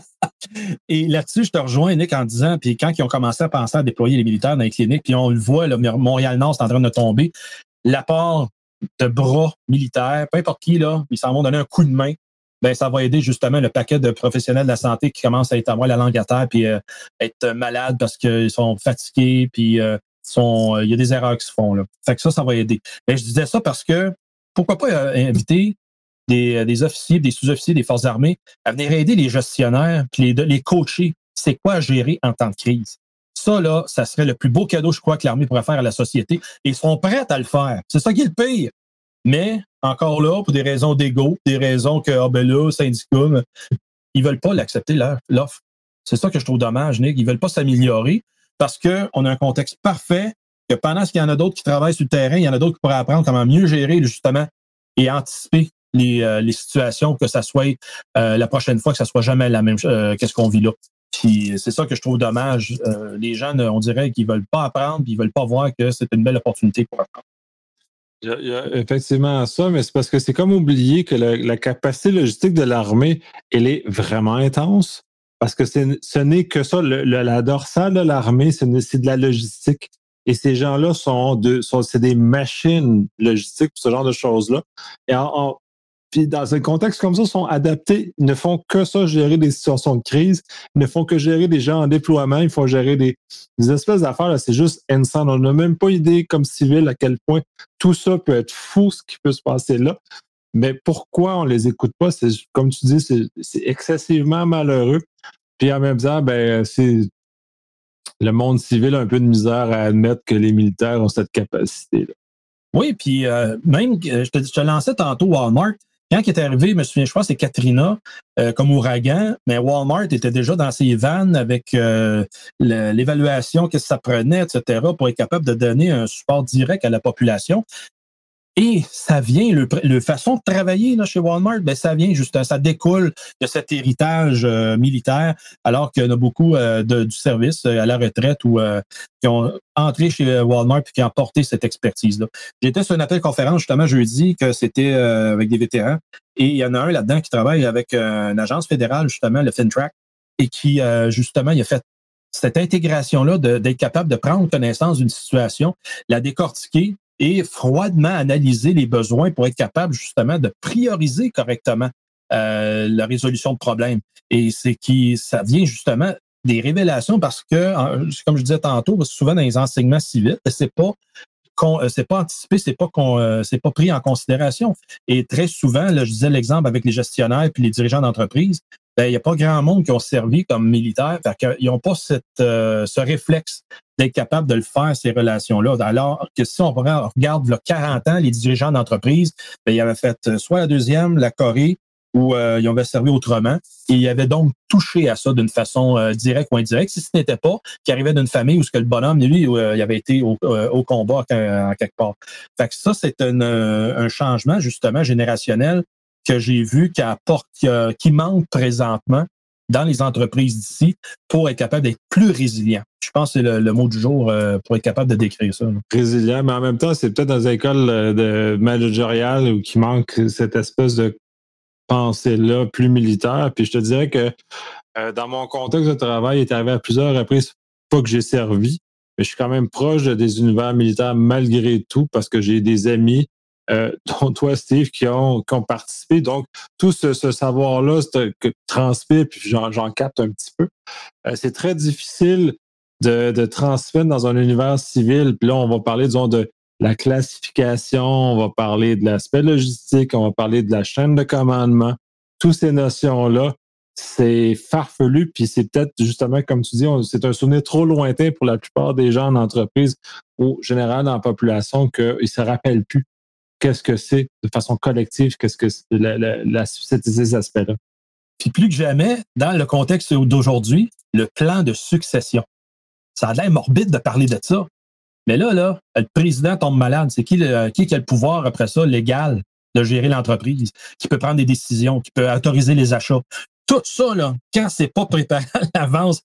Speaker 2: Et là-dessus, je te rejoins, Nick, en disant, puis quand ils ont commencé à penser à déployer les militaires dans les cliniques, puis on le voit, Montréal-Nord, c'est en train de tomber, l'apport de bras militaires, peu importe qui, là, ils s'en vont donner un coup de main, ben ça va aider justement le paquet de professionnels de la santé qui commencent à être avoir la langue à terre, puis euh, être malades parce qu'ils sont fatigués, puis euh, sont, il y a des erreurs qui se font. Là. Fait que ça, ça va aider. Mais je disais ça parce que pourquoi pas euh, inviter des, des officiers, des sous-officiers des forces armées à venir aider les gestionnaires, puis les, les coacher. C'est quoi gérer en temps de crise? Ça, là, ça serait le plus beau cadeau, je crois, que l'armée pourrait faire à la société. Ils seront prêts à le faire. C'est ça qui est le pire. Mais, encore là, pour des raisons d'ego, des raisons que, ah ben là, syndicat, ils veulent pas l'accepter, l'offre. C'est ça que je trouve dommage, Nick. Ils veulent pas s'améliorer parce qu'on a un contexte parfait, que pendant qu'il y en a d'autres qui travaillent sur le terrain, il y en a d'autres qui pourraient apprendre comment mieux gérer justement et anticiper les, euh, les situations, que ça soit euh, la prochaine fois, que ça soit jamais la même euh, qu'est-ce qu'on vit là. Puis c'est ça que je trouve dommage. les gens, on dirait qu'ils veulent pas apprendre, puis ils veulent pas voir que c'est une belle opportunité pour apprendre.
Speaker 1: Il y, a, effectivement ça, mais c'est parce que c'est comme oublier que la capacité logistique de l'armée, elle est vraiment intense. Parce que ce n'est que ça, la dorsale de l'armée, c'est de la logistique. Et ces gens-là sont, de, sont c'est des machines logistiques ce genre de choses-là. Et en, puis dans un contexte comme ça, sont adaptés, ils ne font que ça, gérer des situations de crise, ils ne font que gérer des gens en déploiement, ils font gérer des, espèces d'affaires, c'est juste insane. On n'a même pas idée comme civil à quel point tout ça peut être fou, ce qui peut se passer là. Mais pourquoi on les écoute pas? C'est, comme tu dis, c'est, excessivement malheureux. Puis en même temps, ben, c'est le monde civil a un peu de misère à admettre que les militaires ont cette capacité-là.
Speaker 2: Oui, puis euh, même, euh, je te, je te lançais tantôt Walmart. Quand il est arrivé, je me souviens, je que c'est Katrina euh, comme ouragan, mais Walmart était déjà dans ses vannes avec euh, l'évaluation que ça prenait, etc., pour être capable de donner un support direct à la population. Et ça vient, le, le, façon de travailler là, chez Walmart, ben, ça vient juste, ça découle de cet héritage euh, militaire, alors qu'il y en a beaucoup euh, de, du service euh, à la retraite ou qui ont entré chez Walmart et qui ont porté cette expertise-là. J'étais sur un appel conférence justement jeudi que c'était avec des vétérans et il y en a un là-dedans qui travaille avec une agence fédérale, justement, le FinTrack, et qui, justement, il a fait cette intégration-là d'être capable de prendre connaissance d'une situation, la décortiquer, et froidement analyser les besoins pour être capable justement de prioriser correctement euh, la résolution de problèmes. Et c'est qui ça vient justement des révélations parce que, comme je disais tantôt, souvent dans les enseignements civils, c'est pas euh, c'est pas anticipé, c'est pas euh, c'est pas pris en considération. Et très souvent, là, je disais l'exemple avec les gestionnaires puis les dirigeants d'entreprise, ben, il n'y a pas grand monde qui ont servi comme militaires. Ils n'ont pas cette, euh, ce réflexe d'être capable de le faire, ces relations-là. Alors que si on regarde là, 40 ans, les dirigeants d'entreprise, ben, ils avaient fait euh, soit la deuxième, la Corée, où euh, ils avaient servi autrement. Ils avaient donc touché à ça d'une façon directe ou indirecte, si ce n'était pas qui arrivait d'une famille où ce que le bonhomme, lui, il avait été au, combat en, quelque part. Fait que ça, c'est un, un changement justement générationnel que j'ai vu qui apporte, qui, manque présentement dans les entreprises d'ici pour être capable d'être plus résilient. Je pense que c'est le, mot du jour euh, pour être capable de décrire ça.
Speaker 1: Résilient, mais en même temps, c'est peut-être dans les écoles euh, de managériales où qui manque cette espèce de pensée-là plus militaire. Puis je te dirais que euh, dans mon contexte de travail, il est arrivé à plusieurs reprises, pas que j'ai servi, mais je suis quand même proche des univers militaires malgré tout parce que j'ai des amis euh, dont toi, Steve, qui ont, qui ont participé. Donc, tout ce, ce savoir-là que transpire, puis j'en capte un petit peu. Euh, c'est très difficile de, de transmettre dans un univers civil. Puis là, on va parler, disons, de la classification, on va parler de l'aspect logistique, on va parler de la chaîne de commandement. Toutes ces notions-là, c'est farfelu, puis c'est peut-être justement, comme tu dis, c'est un souvenir trop lointain pour la plupart des gens en entreprise ou général dans la population qu'ils ne se rappellent plus qu'est-ce que c'est de façon collective, qu'est-ce que c'est la, la, ces aspects-là.
Speaker 2: Puis plus que jamais, dans le contexte d'aujourd'hui, le plan de succession. Ça a l'air morbide de parler de ça. Mais là, là, le président tombe malade. C'est qui, qui, a le pouvoir après ça, légal, de gérer l'entreprise, qui peut prendre des décisions, qui peut autoriser les achats? Tout ça, là, quand c'est pas préparé à l'avance,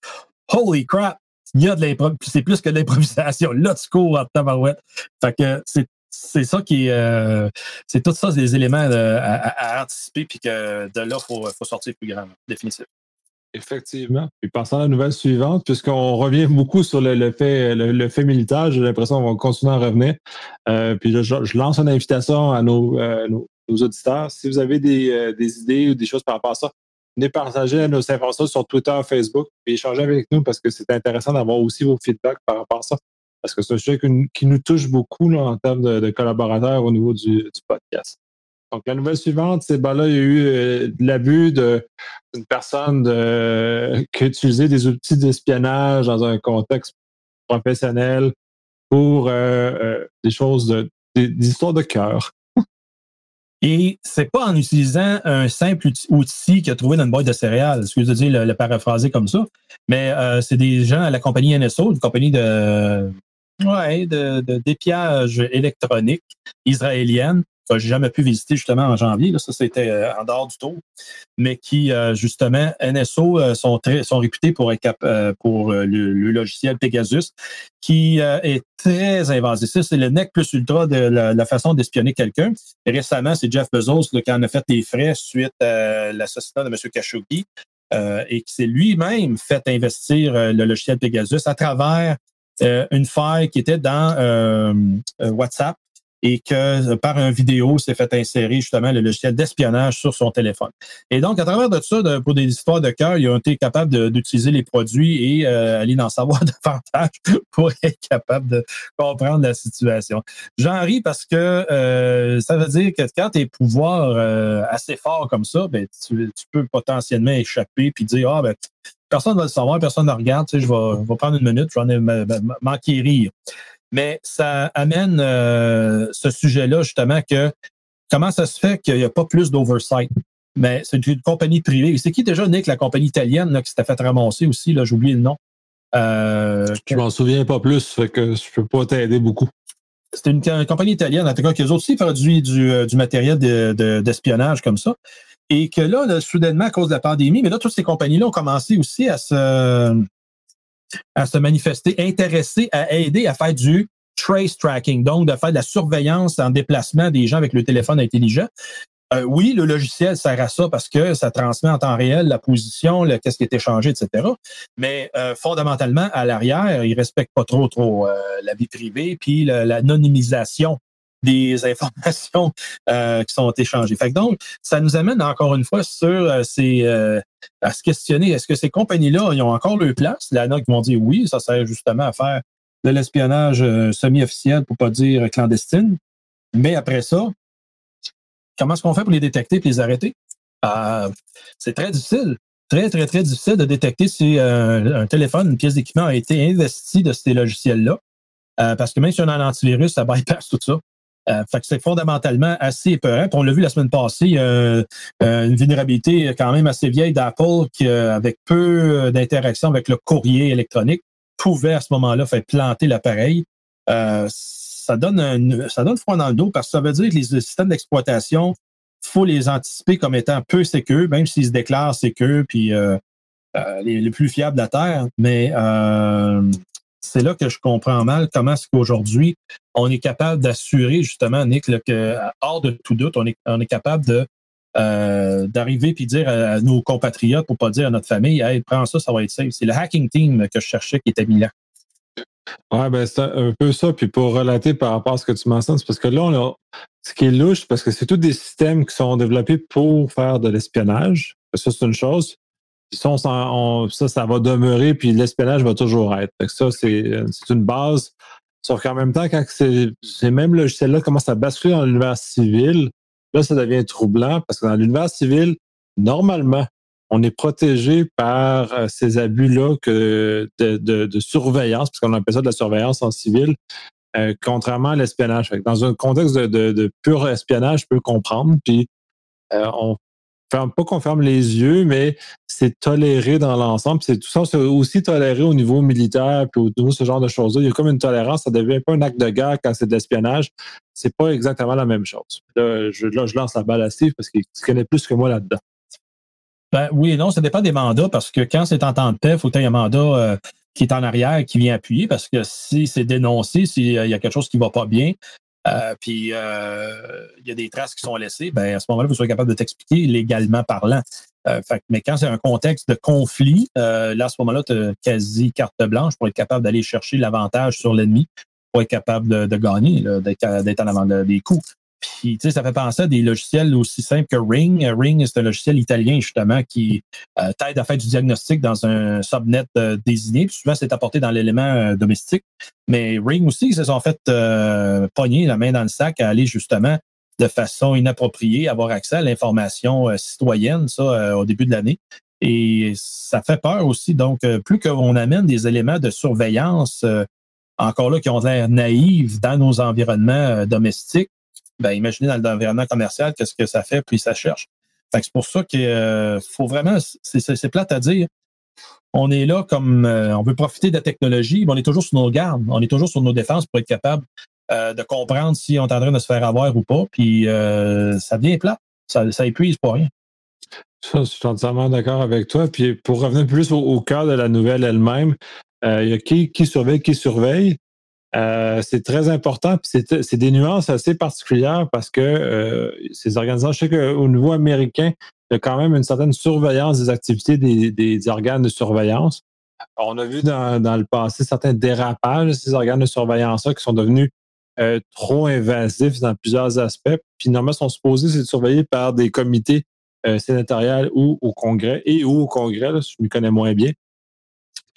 Speaker 2: holy crap, il y a de l'improvisation. C'est plus que de l'improvisation. Là, tu cours en tabarouette. Fait que c'est c'est ça qui euh, c'est tout ça des éléments euh, à, anticiper puis que de là il faut, sortir plus grand définitif.
Speaker 1: Effectivement. Puis passons à la nouvelle suivante puisqu'on revient beaucoup sur le, fait le, fait militaire j'ai l'impression qu'on va continuer à revenir. Euh, puis je, lance une invitation à nos, nos, auditeurs. Si vous avez des, des, idées ou des choses par rapport à ça venez partager nos informations sur Twitter Facebook et échanger avec nous parce que c'est intéressant d'avoir aussi vos feedbacks par rapport à ça parce que c'est un sujet qui nous touche beaucoup en termes de, collaborateurs au niveau du, podcast. Donc, la nouvelle suivante, c'est ben là, il y a eu euh, l'abus d'une personne qui a utilisé des outils d'espionnage dans un contexte professionnel pour euh, euh, des choses, de, des, histoires de cœur.
Speaker 2: Et c'est pas en utilisant un simple outil qu'il a trouvé dans une boîte de céréales, excusez de le, paraphraser comme ça, mais c'est des gens à la compagnie NSO, une compagnie de oui, de, de d'épiage électronique israélienne que j'ai jamais pu visiter justement en janvier. Là, ça, c'était euh, en dehors du tour. Mais qui, euh, justement, NSO euh, sont, très, sont réputés pour, pour le, logiciel Pegasus, qui est très invasif. C'est le nec plus ultra de la, façon d'espionner quelqu'un. Récemment, c'est Jeff Bezos qui en a fait des frais suite à l'assassinat de M. Khashoggi. et qui s'est lui-même fait investir le logiciel Pegasus à travers une faille qui était dans WhatsApp et que euh, par un vidéo s'est fait insérer justement le logiciel d'espionnage sur son téléphone. Et donc, à travers de ça, pour des histoires de cœur, ils ont été capables d'utiliser les produits et euh, aller en savoir davantage pour être capable de comprendre la situation. J'en ris parce que euh, ça veut dire que quand tes pouvoirs assez forts comme ça, ben, tu, peux potentiellement échapper puis dire Ah ben personne ne va le savoir, personne ne regarde, tu sais, je vais, vais prendre une minute, je vais m'enquérir. Mais ça amène euh, ce sujet-là, justement, que comment ça se fait qu'il n'y a pas plus d'oversight? Mais c'est une compagnie privée. C'est qui déjà, Nick, la compagnie italienne là, qui s'était fait ramasser aussi? Là, j'ai oublié le nom.
Speaker 1: Euh, je m'en souviens pas plus, fait que je peux pas t'aider beaucoup.
Speaker 2: C'était une, compagnie italienne, en tout cas, qui aussi produit du, euh, du matériel d'espionnage comme ça. Et que là, soudainement, à cause de la pandémie, mais là, toutes ces compagnies-là ont commencé aussi à se, à se manifester intéressés à aider à faire du trace tracking, donc de faire de la surveillance en déplacement des gens avec le téléphone intelligent. Euh, oui, le logiciel sert à ça parce que ça transmet en temps réel la position, qu'est-ce qui est échangé, etc. Mais euh, fondamentalement, à l'arrière, il respecte pas trop trop euh, la vie privée puis l'anonymisation des informations qui sont échangées. Fait donc, ça nous amène encore une fois sur ces, à se questionner, est-ce que ces compagnies-là, ils ont encore leur place? La note vont dire oui, ça sert justement à faire de l'espionnage semi-officiel, pour pas dire clandestine. Mais après ça, comment est-ce qu'on fait pour les détecter et les arrêter? c'est très difficile. Très, très, très difficile de détecter si un téléphone, une pièce d'équipement a été investi de ces logiciels-là. parce que même si on a un antivirus, ça bypass tout ça. Euh, fait que c'est fondamentalement assez épeurant. on l'a vu la semaine passée, euh, euh, une vulnérabilité quand même assez vieille d'Apple qui, avec peu d'interaction avec le courrier électronique, pouvait à ce moment-là faire planter l'appareil. ça donne ça donne froid dans le dos parce que ça veut dire que les systèmes d'exploitation, faut les anticiper comme étant peu sécurs, même s'ils se déclarent sécurs puis les, les, plus fiables de la Terre. Mais c'est là que je comprends mal comment est-ce qu'aujourd'hui, on est capable d'assurer justement, Nick, que hors de tout doute, on est, capable de euh, d'arriver puis dire à, nos compatriotes, pour pas dire à notre famille, hey, prends ça, ça va être safe. C'est le hacking team que je cherchais qui était mis là.
Speaker 1: Oui, ben c'est un peu ça. Puis pour relater par rapport à ce que tu mentionnes, c'est parce que là, ce qui est louche, parce que c'est tous des systèmes qui sont développés pour faire de l'espionnage. Ça, c'est une chose ça, ça, va demeurer, puis l'espionnage va toujours être. ça, c'est une base. Sauf qu'en même temps, quand ces, mêmes logiciels-là commencent à basculer dans l'univers civil, là, ça devient troublant parce que dans l'univers civil, normalement, on est protégé par euh, ces abus-là de, surveillance, parce qu'on appelle ça de la surveillance en civil, euh, contrairement à l'espionnage. Dans un contexte de, pur espionnage, je peux comprendre, puis euh, on pas qu'on ferme les yeux, mais c'est toléré dans l'ensemble. C'est tout ça, c'est aussi toléré au niveau militaire, puis au niveau ce genre de choses-là. Il y a comme une tolérance, ça devient pas un acte de guerre quand c'est de l'espionnage. C'est pas exactement la même chose. Là, je, lance la balle à Steve parce qu'il connaît plus que moi là-dedans.
Speaker 2: Ben, oui et non, ça dépend des mandats parce que quand c'est en temps de paix, il faut qu'il y ait un mandat euh, qui est en arrière, qui vient appuyer parce que si c'est dénoncé, s'il y a quelque chose qui ne va pas bien, euh, puis euh, il y a des traces qui sont laissées, ben à ce moment-là, vous serez capable de t'expliquer légalement parlant. Euh, mais quand c'est un contexte de conflit, là, à ce moment-là, tu as quasi carte blanche pour être capable d'aller chercher l'avantage sur l'ennemi, pour être capable de, gagner, d'être en avant des coups. Puis, tu sais, ça fait penser à des logiciels aussi simples que Ring. Ring, c'est un logiciel italien, justement, qui t'aide à faire du diagnostic dans un subnet désigné. Puis souvent, c'est apporté dans l'élément domestique. Mais Ring aussi, ils se sont fait euh, pogner la main dans le sac à aller justement de façon inappropriée avoir accès à l'information euh, citoyenne, ça, euh, au début de l'année. Et ça fait peur aussi. Donc, plus qu'on amène des éléments de surveillance, encore là, qui ont l'air naïfs dans nos environnements domestiques, ben, imaginez dans l'environnement commercial, qu'est-ce que ça fait, puis ça cherche. c'est pour ça qu'il faut vraiment, c'est plate à dire, on est là comme euh, on veut profiter de la technologie, mais on est toujours sur nos gardes, on est toujours sur nos défenses pour être capable euh, de comprendre si on est en train de se faire avoir ou pas. Puis euh, ça devient plat. Ça, épuise pas rien.
Speaker 1: Ça, je suis entièrement d'accord avec toi. Puis pour revenir plus au, cœur de la nouvelle elle-même, il y a qui surveille, qui surveille. C'est très important. C'est des nuances assez particulières parce que ces organisations, je sais qu'au niveau américain, il y a quand même une certaine surveillance des activités des, organes de surveillance. On a vu dans, dans le passé certains dérapages de ces organes de surveillance-là qui sont devenus euh, trop invasifs dans plusieurs aspects. Puis normalement, sont supposés être surveillés par des comités euh, sénatoriales ou au Congrès et ou au Congrès, là, je me connais moins bien.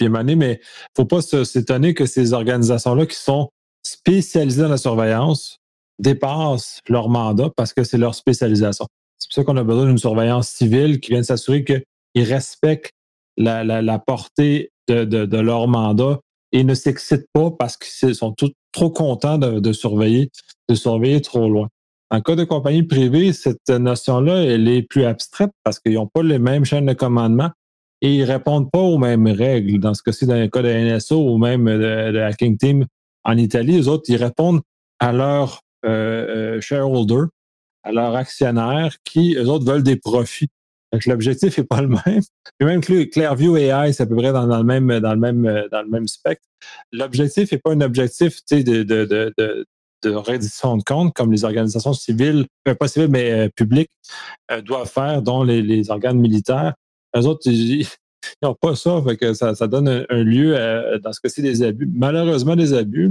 Speaker 1: Mais il faut pas s'étonner que ces organisations-là qui sont spécialisées dans la surveillance dépassent leur mandat parce que c'est leur spécialisation. C'est pour ça qu'on a besoin d'une surveillance civile qui vient s'assurer qu'ils respectent la, la, portée de, de, leur mandat et ne s'excitent pas parce qu'ils sont tous trop contents de, surveiller, de surveiller trop loin. En cas de compagnie privée, cette notion-là, elle est plus abstraite parce qu'ils n'ont pas les mêmes chaînes de commandement et ils répondent pas aux mêmes règles. Dans ce cas-ci, dans le cas de NSO ou même de, Hacking Team en Italie, les autres, ils répondent à leurs euh, euh shareholders, à leurs actionnaires qui, eux autres, veulent des profits. L'objectif n'est pas le même. Et même Clearview AI, c'est à peu près dans, le même, dans, le même, dans le même spectre. L'objectif n'est pas un objectif de, de, de, reddition de comptes comme les organisations civiles, euh, pas civiles, mais publiques, doivent faire, dont les, organes militaires. Les autres, ils n'ont pas ça, que ça, ça donne un, lieu, dans ce cas-ci, des abus. Malheureusement, des abus.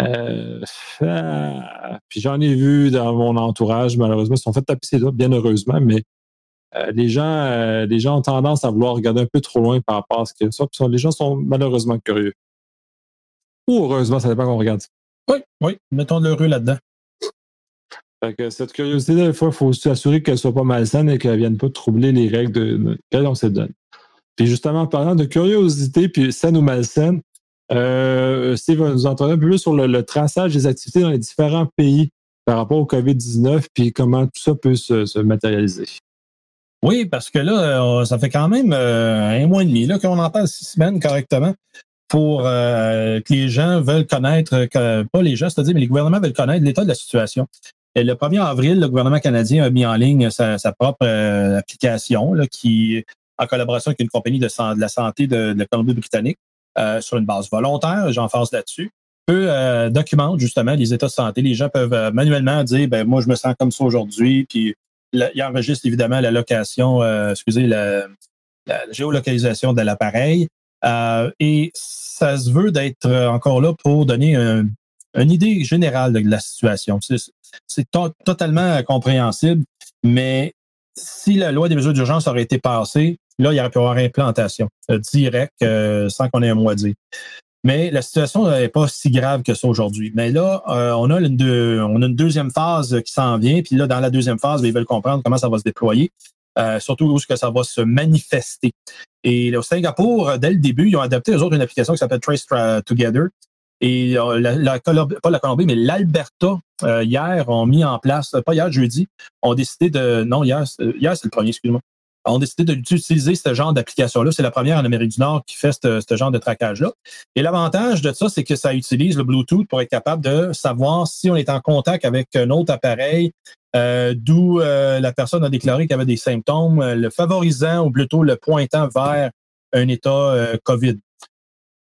Speaker 1: Euh, ah, puis j'en ai vu dans mon entourage, malheureusement, ils sont fait taper ses doigts, bien heureusement, mais euh, les, gens, euh, les gens ont tendance à vouloir regarder un peu trop loin par rapport à ce a. Ça, les gens sont malheureusement curieux. Ou heureusement, ça dépend qu'on regarde.
Speaker 2: Oui, oui, mettons de l'heureux là-dedans.
Speaker 1: Cette curiosité, des fois, il faut s'assurer qu'elle soit pas malsaine et qu'elle ne vienne pas troubler les règles de, on s'est donné. Puis justement, en parlant de curiosité, puis saine ou malsaine, euh, Steve va nous entendre un peu plus sur le, traçage des activités dans les différents pays par rapport au COVID-19, puis comment tout ça peut se matérialiser.
Speaker 2: Oui, parce que là, euh, ça fait quand même euh, un mois et demi là, qu'on entend six semaines correctement pour euh, que les gens veulent connaître, que, pas les gens, c'est-à-dire, mais les gouvernements veulent connaître l'état de la situation. Et le 1er avril, le gouvernement canadien a mis en ligne sa, propre application là, qui, en collaboration avec une compagnie de, la santé de, la Colombie-Britannique, sur une base volontaire, j'en face là-dessus, peut documente justement les états de santé. Les gens peuvent manuellement dire, ben moi je me sens comme ça aujourd'hui, puis il enregistre évidemment la location, euh, excusez, la, géolocalisation de l'appareil. Euh, et ça se veut d'être encore là pour donner une idée générale de la situation. C'est totalement compréhensible, mais si la loi des mesures d'urgence aurait été passée, là, il y aurait pu avoir implantation euh, directe sans qu'on ait un mot à dire. Mais la situation n'est pas si grave que ça aujourd'hui. Mais là, euh, on, a une deuxième phase qui s'en vient. Puis là, dans la deuxième phase, ben, ils veulent comprendre comment ça va se déployer, euh, surtout où est-ce que ça va se manifester. Et au Singapour, dès le début, ils ont adapté aux autres une application qui s'appelle Trace Together. Et euh, la, pas la Colombie, mais l'Alberta, hier, ont mis en place, pas hier, jeudi, ont décidé de. Non, hier, hier c'est le premier, excuse-moi ont décidé d'utiliser ce genre d'application-là. C'est la première en Amérique du Nord qui fait ce, genre de traquage-là. Et l'avantage de ça, c'est que ça utilise le Bluetooth pour être capable de savoir si on est en contact avec un autre appareil, euh, d'où euh, la personne a déclaré qu'il avait des symptômes, euh, le favorisant ou plutôt le pointant vers un état COVID.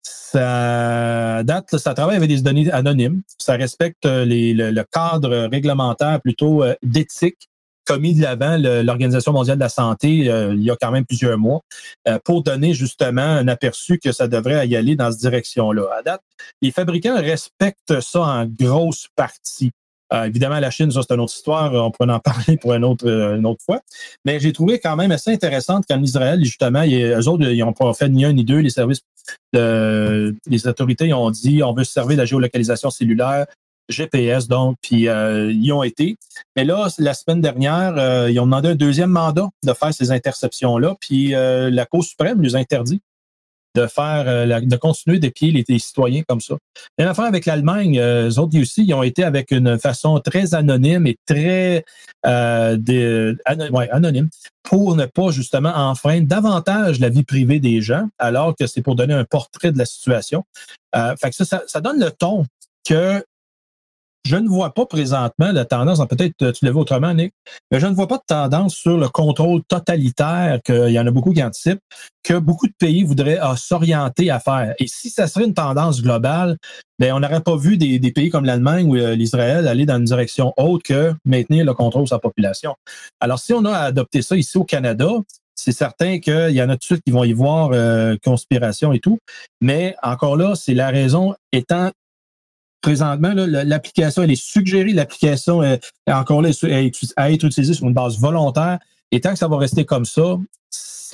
Speaker 2: Ça date, ça travaille avec des données anonymes. Ça respecte les, le, cadre réglementaire plutôt d'éthique commis de l'avant l'Organisation mondiale de la santé euh, il y a quand même plusieurs mois euh, pour donner justement un aperçu que ça devrait y aller dans cette direction-là. À date, les fabricants respectent ça en grosse partie. Euh, évidemment, la Chine, ça, c'est une autre histoire. On pourrait en parler pour une autre, autre fois. Mais j'ai trouvé quand même assez intéressante qu'en Israël, justement, eux autres, ils n'ont pas fait ni un ni deux. Les services, de, les autorités ont dit on veut servir la géolocalisation cellulaire GPS, donc, puis euh, ils ont été. Mais là, la semaine dernière, euh, ils ont demandé un deuxième mandat de faire ces interceptions-là, puis euh, la Cour suprême nous interdit de faire, de continuer d'épier les, les, citoyens comme ça. Et affaire avec l'Allemagne, eux autres aussi, ils ont été avec une façon très anonyme et très anonyme pour ne pas justement enfreindre davantage la vie privée des gens, alors que c'est pour donner un portrait de la situation. fait que ça, ça donne le ton que je ne vois pas présentement la tendance, peut-être tu l'as vu autrement, Nick, mais je ne vois pas de tendance sur le contrôle totalitaire, qu'il y en a beaucoup qui anticipent, que beaucoup de pays voudraient euh, s'orienter à faire. Et si ça serait une tendance globale, ben, on n'aurait pas vu des, pays comme l'Allemagne ou euh, l'Israël aller dans une direction autre que maintenir le contrôle de sa population. Alors, si on a adopté ça ici au Canada, c'est certain qu'il y en a tout de suite qui vont y voir euh, conspiration et tout. Mais encore là, c'est la raison étant présentement, l'application, elle est suggérée, l'application est encore là à être utilisée sur une base volontaire. Et tant que ça va rester comme ça,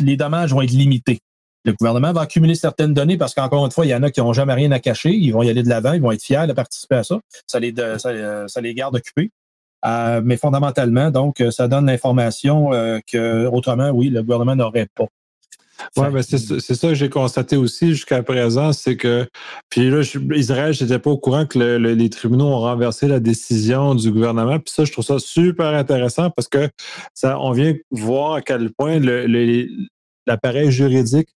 Speaker 2: les dommages vont être limités. Le gouvernement va accumuler certaines données parce qu'encore une fois, il y en a qui n'ont jamais rien à cacher. Ils vont y aller de l'avant, ils vont être fiers de participer à ça. Ça les, ça, les garde occupés. Euh, mais fondamentalement, donc, ça donne l'information euh, que autrement, oui, le gouvernement n'aurait pas.
Speaker 1: Oui, mais c'est ça que j'ai constaté aussi jusqu'à présent, c'est que, puis là, Israël, je n'étais pas au courant que les tribunaux ont renversé la décision du gouvernement. Puis ça, je trouve ça super intéressant parce que ça, on vient voir à quel point l'appareil juridique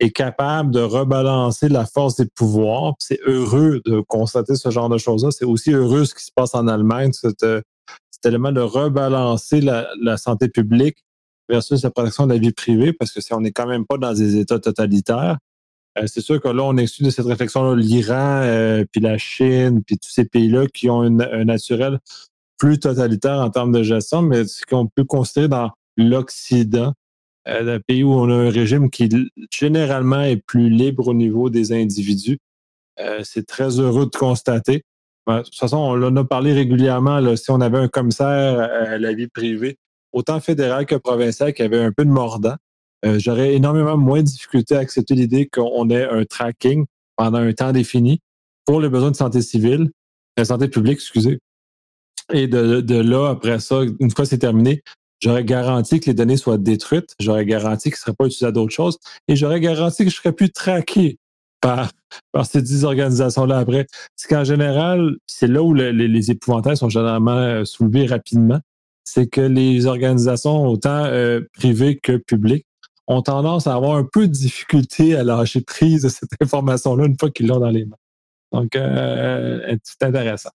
Speaker 1: est capable de rebalancer la force des pouvoirs. C'est heureux de constater ce genre de choses-là. C'est aussi heureux ce qui se passe en Allemagne, cet, élément de rebalancer la santé publique versus la protection de la vie privée, parce que si on n'est quand même pas dans des États totalitaires, euh, c'est sûr que là, on exclut de cette réflexion l'Iran, euh, puis la Chine, puis tous ces pays-là qui ont un naturel plus totalitaire en termes de gestion, mais ce qu'on peut considérer dans l'Occident, euh, un pays où on a un régime qui généralement est plus libre au niveau des individus. c'est très heureux de constater. De toute façon, on en a parlé régulièrement. Si on avait un commissaire à la vie privée, autant fédéral que provincial, qui avait un peu de mordant. Euh, j'aurais énormément moins de difficulté à accepter l'idée qu'on ait un tracking pendant un temps défini pour les besoins de santé civile, de santé publique, excusez. Et de, là, après ça, une fois c'est terminé, j'aurais garanti que les données soient détruites, j'aurais garanti qu'ils ne seraient pas utilisées à d'autres choses, et j'aurais garanti que je serais plus traqué par, par ces dix organisations-là après. C'est qu'en général, c'est là où les, les épouvantails sont généralement euh, soulevés rapidement c'est que les organisations, autant euh, privées que publiques, ont tendance à avoir un peu de difficulté à lâcher prise de cette information-là une fois qu'ils l'ont dans les mains. Donc, euh, euh, c'est intéressant.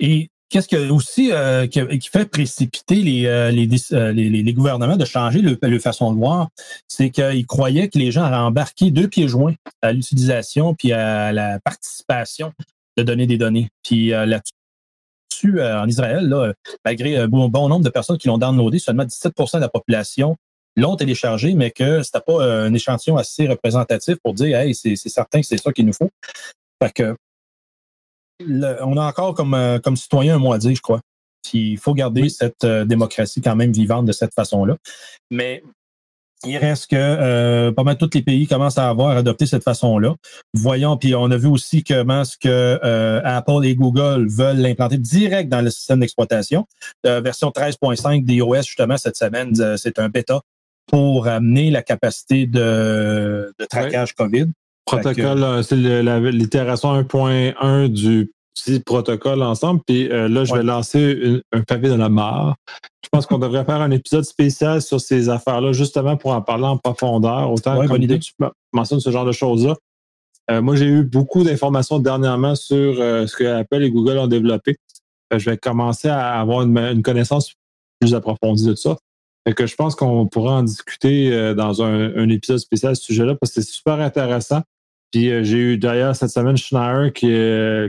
Speaker 2: Et qu'est-ce que aussi qui, fait précipiter les, gouvernements de changer le, façon de voir, c'est qu'ils croyaient que les gens allaient embarquer deux pieds joints à l'utilisation puis à la participation de donner des données. Puis là-dessus, euh, en Israël, malgré un bon, nombre de personnes qui l'ont downloadé, seulement 17% de la population l'ont téléchargé, mais que c'était pas euh, un échantillon assez représentatif pour dire Hey, c'est certain que c'est ça qu'il nous faut. Fait que on a encore comme, euh, comme citoyen un mot à dire, je crois. il faut garder cette démocratie quand même vivante de cette façon-là. Mais il reste que euh, pas mal tous les pays commencent à avoir adopté cette façon-là. Voyons, puis on a vu aussi comment ce que euh, Apple et Google veulent l'implanter direct dans le système d'exploitation. La version 13.5 d'iOS, justement, cette semaine, euh, c'est un bêta pour amener la capacité de, de traquage COVID.
Speaker 1: Protocole, c'est l'itération 1.1 du petit protocole ensemble. Puis là, je vais lancer un pavé dans la mare. Je pense qu'on devrait faire un épisode spécial sur ces affaires-là, justement pour en parler en profondeur. Autant que tu mentionnes ce genre de choses-là. Euh, moi, j'ai eu beaucoup d'informations dernièrement sur euh, ce que Apple et Google ont développé. Euh, je vais commencer à avoir une, connaissance plus approfondie de ça. Fait que je pense qu'on pourra en discuter dans un, épisode spécial à ce sujet-là parce que c'est super intéressant. Puis j'ai eu d'ailleurs cette semaine Schneier qui,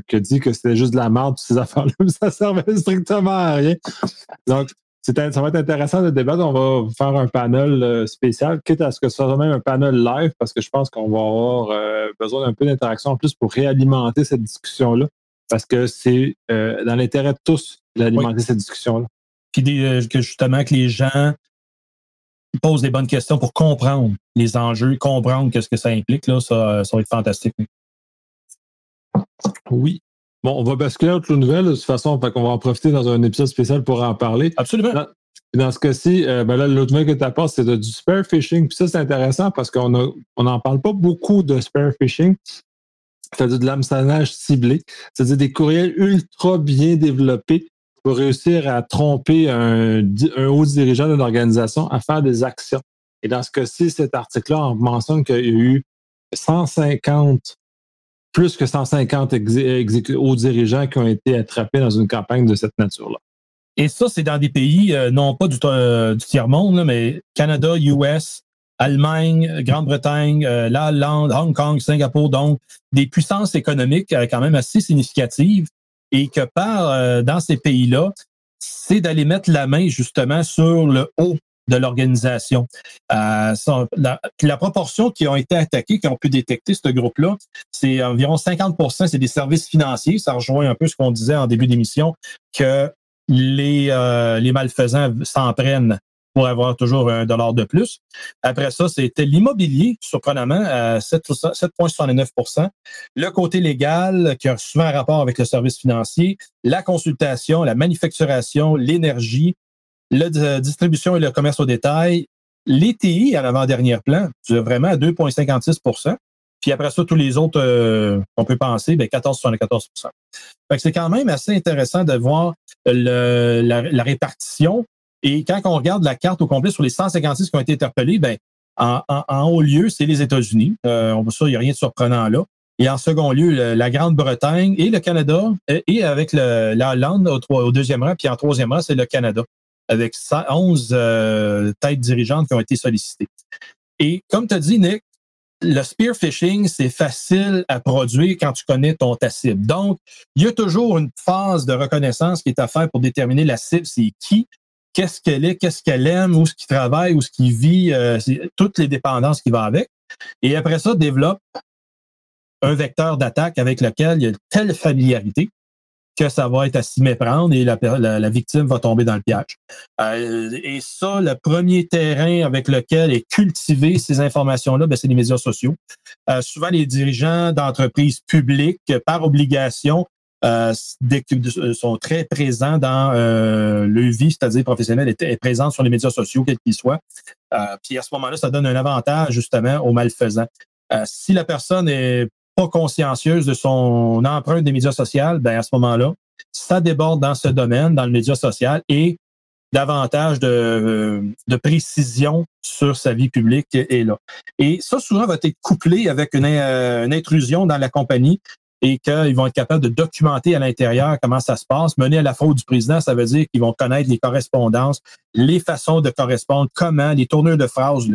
Speaker 1: qui a dit que c'était juste de la merde, ces affaires-là, ça servait strictement à rien. Donc, ça va être intéressant de débattre. On va faire un panel euh, spécial, quitte à ce que ce soit même un panel live, parce que je pense qu'on va avoir euh, besoin d'un peu d'interaction en plus pour réalimenter cette discussion-là, parce que c'est euh, dans l'intérêt de tous d'alimenter cette discussion-là.
Speaker 2: Puis que justement que les gens posent des bonnes questions pour comprendre les enjeux, comprendre ce que ça implique, là, ça, ça va être fantastique.
Speaker 1: Oui. Bon, on va basculer à autre nouvelle de toute façon, qu'on va en profiter dans un épisode spécial pour en parler.
Speaker 2: Absolument.
Speaker 1: Dans, ce cas-ci, euh, ben là, l'autre nouvelle que tu apportes, c'est du spare phishing. Puis ça, c'est intéressant parce qu'on n'en on parle pas beaucoup de spare phishing. C'est-à-dire de l'hameçonnage ciblé. C'est-à-dire des courriels ultra bien développés pour réussir à tromper un, haut dirigeant d'une organisation à faire des actions. Et dans ce cas-ci, cet article-là, on mentionne qu'il y a eu 150 plus que 150 hauts dirigeants qui ont été attrapés dans une campagne de cette nature-là.
Speaker 2: Et ça, c'est dans des pays, euh, non pas du, euh, tiers-monde, mais Canada, US, Allemagne, Grande-Bretagne, euh, la Hong Kong, Singapour, donc des puissances économiques quand même assez significatives et que par dans ces pays-là, c'est d'aller mettre la main justement sur le haut de l'organisation. Euh, la, proportion qui ont été attaqués, qui ont pu détecter ce groupe-là, c'est environ 50% c'est des services financiers. Ça rejoint un peu ce qu'on disait en début d'émission, que les, euh, les malfaisants s'en prennent pour avoir toujours un dollar de plus. Après ça, c'était l'immobilier, surprenamment, à 7,69 Le côté légal, qui a souvent un rapport avec le service financier, la consultation, la manufacturation, l'énergie, la distribution et le commerce au détail, l'ETI à l'avant-dernier plan, vraiment à 2,56% puis après ça, tous les autres euh, qu'on peut penser, ben 14,74% C'est quand même assez intéressant de voir la, répartition et quand on regarde la carte au complet sur les 156 qui ont été interpellés, ben, en, haut lieu, c'est les États-Unis. Euh, on ça, il n'y a rien de surprenant là. Et en second lieu, la Grande-Bretagne et le Canada, et, avec la Hollande au, deuxième rang, puis en troisième rang, c'est le Canada, avec 11 euh, têtes dirigeantes qui ont été sollicitées. Et comme tu as dit, Nick, le spear phishing, c'est facile à produire quand tu connais ton ta cible. Donc, il y a toujours une phase de reconnaissance qui est à faire pour déterminer la cible, c'est qui, qu'est-ce qu'elle est, qu'est-ce qu'elle aime, où ce qu'il travaille, où ce qu'il vit, euh, toutes les dépendances qui vont avec. Et après ça, développe un vecteur d'attaque avec lequel il y a telle familiarité que ça va être à s'y méprendre et la, la, victime va tomber dans le piège. Euh, et ça, le premier terrain avec lequel est cultivé ces informations-là, ben, c'est les médias sociaux. Euh, souvent, les dirigeants d'entreprises publiques, par obligation, euh, euh, sont très présents dans euh, le vie, c'est-à-dire professionnelle, est, est sur les médias sociaux, quels qu'ils soient. Euh, puis à ce moment-là, ça donne un avantage justement aux malfaisants. si la personne est pas consciencieuse de son empreinte des médias sociaux, ben à ce moment-là, ça déborde dans ce domaine, dans le média social, et davantage de, de précision sur sa vie publique est là. Et ça, souvent, va être couplé avec une, une intrusion dans la compagnie et qu'ils vont être capables de documenter à l'intérieur comment ça se passe. Mener à la fraude du président, ça veut dire qu'ils vont connaître les correspondances, les façons de correspondre, comment, les tournures de phrases,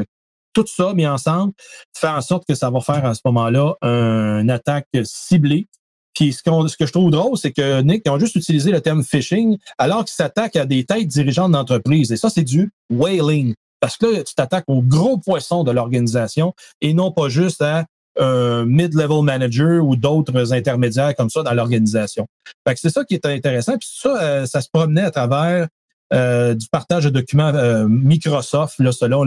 Speaker 2: tout ça mis ensemble fait en sorte que ça va faire à ce moment-là une attaque ciblée. Puis ce, ce que je trouve drôle, c'est que Nick, ils ont juste utilisé le terme phishing alors qu'ils s'attaquent à des têtes dirigeantes d'entreprise. Et ça, c'est du whaling. Parce que là, tu t'attaques aux gros poissons de l'organisation et non pas juste à un mid-level manager ou d'autres intermédiaires comme ça dans l'organisation. Fait que c'est ça qui est intéressant. Puis ça, euh, ça se promenait à travers euh, du partage de documents euh, Microsoft, là, selon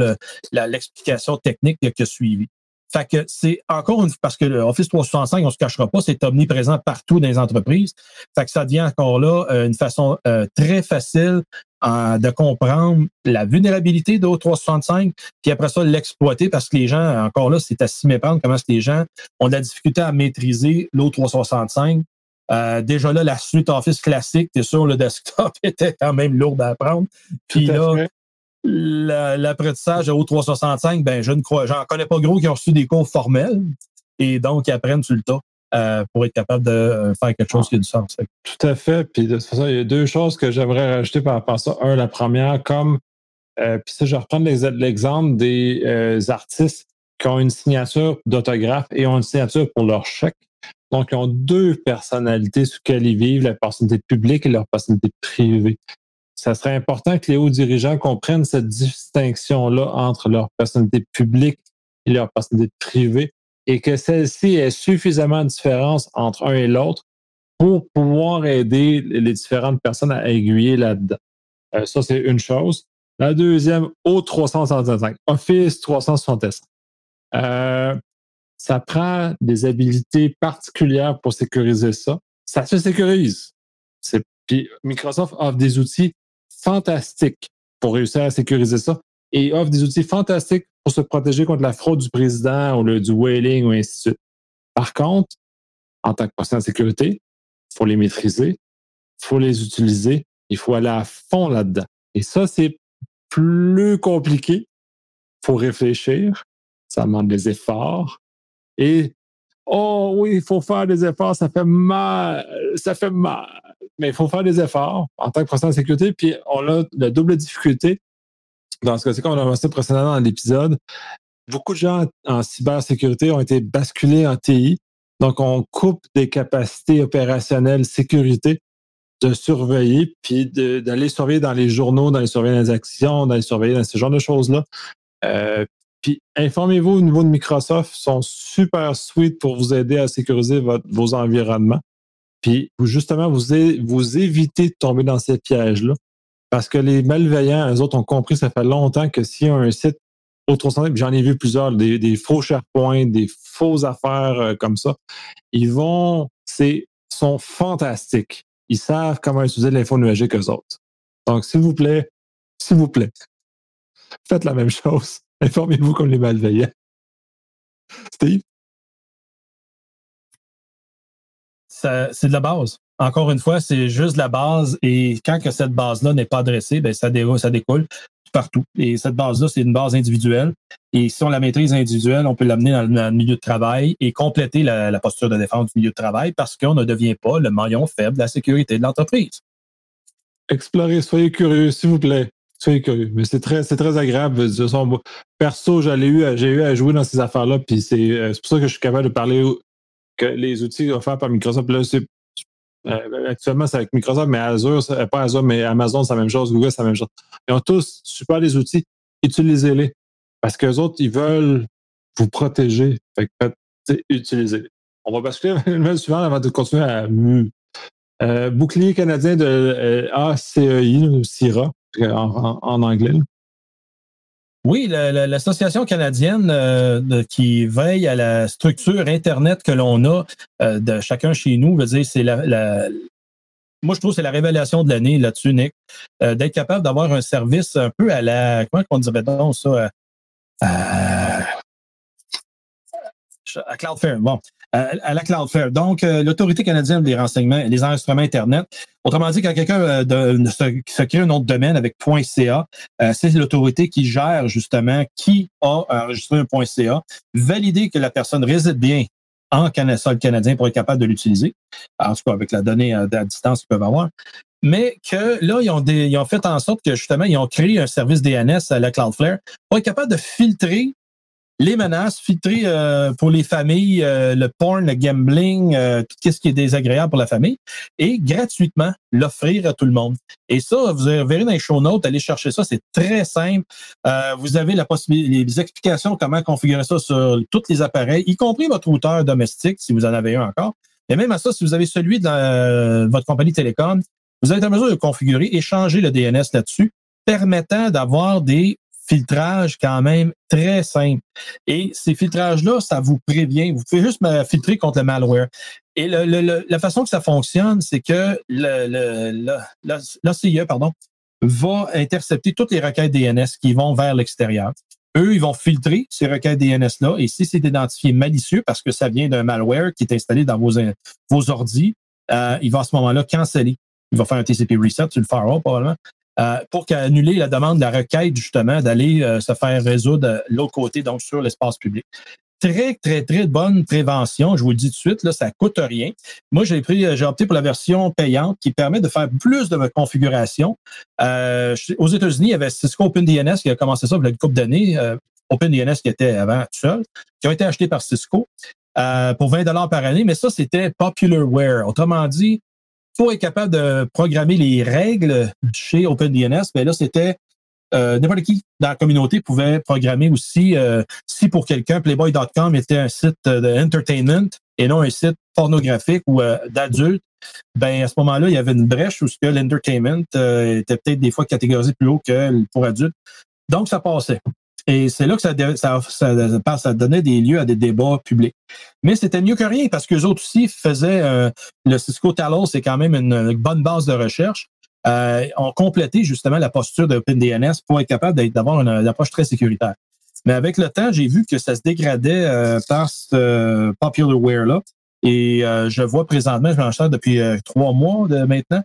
Speaker 2: l'explication technique qui a suivi. Fait que c'est encore une parce que l'Office 365, on se cachera pas, c'est omniprésent partout dans les entreprises. Fait que ça devient encore là une façon très facile de comprendre la vulnérabilité de 365, puis après ça, l'exploiter parce que les gens, encore là, c'est à s'y méprendre comment est-ce que les gens ont de la difficulté à maîtriser l'O365. Euh, déjà là, la suite Office classique, es sur le desktop, était quand même lourde à apprendre. Puis là, l'apprentissage de O365, ben, je ne crois, j'en connais pas gros qui ont reçu des cours formels et donc ils apprennent sur le tas. Euh, pour être capable de euh, faire quelque chose qui a du sens.
Speaker 1: Tout à fait. Puis de toute façon, il y a deux choses que j'aimerais rajouter par rapport à ça. Un, la première, comme, euh, puis ça, je reprends l'exemple des artistes qui ont une signature d'autographe et ont une signature pour leur chèque. Donc, ils ont deux personnalités sous lesquelles ils vivent, la personnalité publique et leur personnalité privée. Ça serait important que les hauts dirigeants comprennent cette distinction-là entre leur personnalité publique et leur personnalité privée et que celle-ci ait suffisamment de différence entre un et l'autre pour pouvoir aider les différentes personnes à aiguiller là-dedans. Euh, ça, c'est une chose. La deuxième, O365, Office 365. Euh, ça prend des habilités particulières pour sécuriser ça. Ça se sécurise. Puis Microsoft offre des outils fantastiques pour réussir à sécuriser ça et offre des outils fantastiques pour se protéger contre la fraude du président ou le, du whaling ou ainsi de suite. Par contre, en tant que personne de sécurité, il faut les maîtriser, il faut les utiliser, il faut aller à fond là-dedans. Et ça, c'est plus compliqué. Il faut réfléchir, ça demande des efforts. Et, oh oui, il faut faire des efforts, ça fait mal, ça fait mal. Mais il faut faire des efforts en tant que professionnel de sécurité. Puis on a la double difficulté dans ce cas-ci, comme on a mentionné précédemment dans l'épisode, beaucoup de gens en cybersécurité ont été basculés en TI. Donc, on coupe des capacités opérationnelles sécurité de surveiller, puis d'aller surveiller dans les journaux, d'aller surveiller dans les actions, d'aller surveiller dans ce genre de choses-là. Euh, puis informez-vous au niveau de Microsoft, ils sont super sweet pour vous aider à sécuriser vos environnements. Puis justement, vous, vous évitez de tomber dans ces pièges-là. Parce que les malveillants, eux autres ont compris, ça fait longtemps que a un site autre j'en ai vu plusieurs, des, faux SharePoint, des fausses affaires euh, comme ça, ils vont, c'est, sont fantastiques. Ils savent comment utiliser l'info nuagique eux autres. Donc, s'il vous plaît, s'il vous plaît, faites la même chose. Informez-vous comme les malveillants. Steve?
Speaker 2: C'est de la base. Encore une fois, c'est juste la base et quand que cette base-là n'est pas adressée, ben ça, ça découle partout. Et cette base-là, c'est une base individuelle. Et si on la maîtrise individuelle, on peut l'amener dans, le milieu de travail et compléter la, posture de défense du milieu de travail parce qu'on ne devient pas le maillon faible de la sécurité de l'entreprise.
Speaker 1: Explorez, soyez curieux, s'il vous plaît. Soyez curieux. Mais c'est très, très agréable. perso, j'allais eu, j'ai eu à jouer dans ces affaires-là, puis euh, c'est pour ça que je suis capable de parler que les outils offerts par Microsoft, là, c'est euh, actuellement, c'est avec Microsoft, mais Azure, pas Azure, mais Amazon, c'est la même chose, Google, c'est la même chose. Ils ont tous super les outils. Utilisez-les. Parce qu'eux autres, ils veulent vous protéger. Fait que, utilisez-les. On va basculer le suivant avant de continuer à. Euh, bouclier canadien de euh, ACEI, CIRA, en, en anglais.
Speaker 2: Oui, l'Association canadienne euh, qui veille à la structure Internet que l'on a euh, de chacun chez nous, veut dire, c'est la, moi, je trouve c'est la révélation de l'année là-dessus, Nick, euh, d'être capable d'avoir un service un peu à la, comment on dirait donc ça, à Cloudflare. Bon, à, la Cloudflare. Donc, euh, l'autorité canadienne des renseignements et des enregistrements Internet. Autrement dit, quand quelqu'un euh, se, crée un de domaine avec .ca, euh, c'est l'autorité qui gère justement qui a enregistré un .ca, valider que la personne réside bien en sol canadien pour être capable de l'utiliser, en tout cas avec la donnée à, distance qu'ils peuvent avoir. Mais que là, ils ont, ils ont fait en sorte que justement, ils ont créé un service DNS à la Cloudflare pour être capable de filtrer les menaces, filtrer euh, pour les familles euh, le porn, le gambling, euh, tout ce qui est désagréable pour la famille, et gratuitement l'offrir à tout le monde. Et ça, vous verrez dans les show notes, allez chercher ça, c'est très simple. vous avez la possibilité, les explications comment configurer ça sur tous les appareils, y compris votre routeur domestique, si vous en avez un encore. Et même à ça, si vous avez celui de votre compagnie télécom, vous êtes en mesure de configurer et changer le DNS là-dessus, permettant d'avoir des filtrage quand même très simple. Et ces filtrages-là, ça vous prévient. Vous pouvez juste filtrer contre le malware. Et la façon que ça fonctionne, c'est que l'ACIE pardon, va intercepter toutes les requêtes DNS qui vont vers l'extérieur. Eux, ils vont filtrer ces requêtes DNS-là et si c'est identifié malicieux parce que ça vient d'un malware qui est installé dans vos, vos ordis, euh, il va à ce moment-là canceller. Il va faire un TCP reset sur le firewall probablement. Euh, pour annuler la demande de la requête, justement, d'aller euh, se faire résoudre l'autre côté, donc sur l'espace public. Très, très, très bonne prévention. Je vous le dis tout de suite, là, ça coûte rien. Moi, j'ai pris, euh, j'ai opté pour la version payante qui permet de faire plus de configuration. aux États-Unis, il y avait Cisco OpenDNS qui a commencé ça il y a une couple d'années. OpenDNS qui était avant tout qui ont été achetés par Cisco. pour 20 dollars par année, mais ça, c'était popularware. Autrement dit, pour être capable de programmer les règles chez OpenDNS, ben là, c'était euh, n'importe qui dans la communauté pouvait programmer aussi. Euh, si pour quelqu'un, Playboy.com était un site d'entertainment et non un site pornographique ou euh, d'adulte, ben à ce moment-là, il y avait une brèche où l'entertainment était peut-être des fois catégorisé plus haut que pour adultes. Donc, ça passait. Et c'est là que ça, ça, ça, ça, donnait des lieux à des débats publics. Mais c'était mieux que rien parce que les autres aussi faisaient euh, le Cisco Talos, c'est quand même une, bonne base de recherche. Euh, ont complété justement la posture de pour être capable d'avoir une, approche très sécuritaire. Mais avec le temps, j'ai vu que ça se dégradait euh, par ce popularware-là. Et euh, je vois présentement, je m'en sers depuis trois mois de maintenant,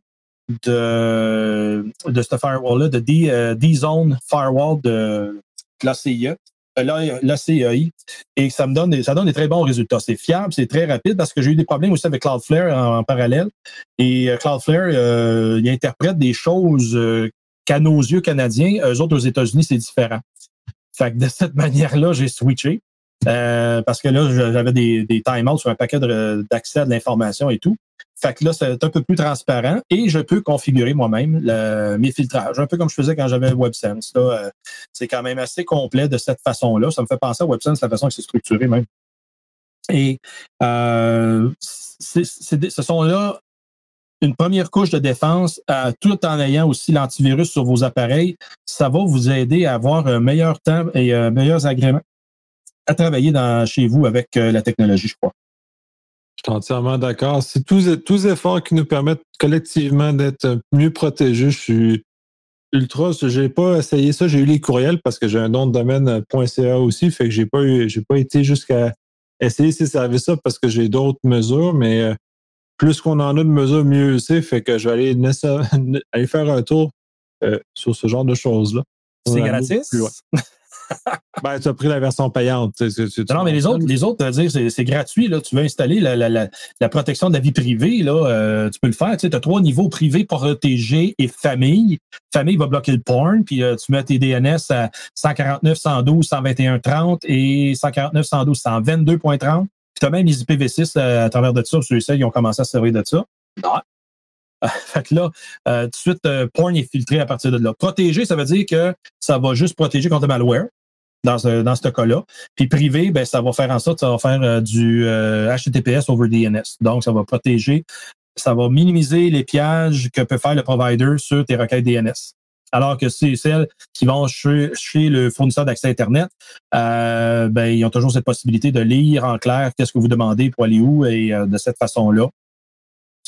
Speaker 2: de, de ce firewall-là, de D-Zone Firewall de la CIA, euh, la CIAI, et ça me donne des, ça donne des très bons résultats. C'est fiable, c'est très rapide parce que j'ai eu des problèmes aussi avec Cloudflare en, parallèle. Et euh, Cloudflare, euh, il interprète des choses qu'à nos yeux canadiens, eux autres aux États-Unis, c'est différent. Fait que de cette manière-là, j'ai switché. parce que là, j'avais des, des time-outs sur un paquet d'accès à de l'information et tout. Fait que là, c'est un peu plus transparent et je peux configurer moi-même mes filtrages, un peu comme je faisais quand j'avais WebSense. Euh, c'est quand même assez complet de cette façon-là. Ça me fait penser à WebSense, la façon que c'est structuré même. Et euh, ce sont là une première couche de défense tout en ayant aussi l'antivirus sur vos appareils. Ça va vous aider à avoir un meilleur temps et meilleurs agréments à travailler dans, chez vous avec euh, la technologie, je crois.
Speaker 1: Je suis entièrement d'accord. C'est tous, tous efforts qui nous permettent collectivement d'être mieux protégés. Je suis ultra. J'ai pas essayé ça. J'ai eu les courriels parce que j'ai un nom de domaine.ca aussi. Fait que j'ai pas eu, j'ai pas été jusqu'à essayer ces services-là parce que j'ai d'autres mesures, mais euh, plus qu'on en a de mesures, mieux c'est. Fait que je vais aller, aller faire un tour euh, sur ce genre de choses-là.
Speaker 2: C'est gratis?
Speaker 1: Ben, tu as pris la version payante.
Speaker 2: non, mais les autres, les autres, dire, c'est gratuit. Là. Tu veux installer la, la, la, protection de la vie privée, là, euh, tu peux le faire. Tu as trois niveaux privés protégés et famille. Famille va bloquer le porn, puis euh, tu mets tes DNS à 149, 112, 121, 30 et 149, 112, 122.30. Puis tu as même les IPv6 euh, à travers de ça. Ceux-ci, ils ont commencé à servir de ça. Non. fait que là, tout de suite, porn est filtré à partir de là. Protéger, ça veut dire que ça va juste protéger contre le malware dans ce, dans cas-là. Puis privé, ben, ça va faire en sorte, ça va faire euh, du HTTPS euh, over DNS. Donc, ça va protéger, ça va minimiser les pièges que peut faire le provider sur tes requêtes DNS. Alors que c'est celles qui vont chez, le fournisseur d'accès Internet, euh, ben, ils ont toujours cette possibilité de lire en clair qu'est-ce que vous demandez pour aller où et de cette façon-là,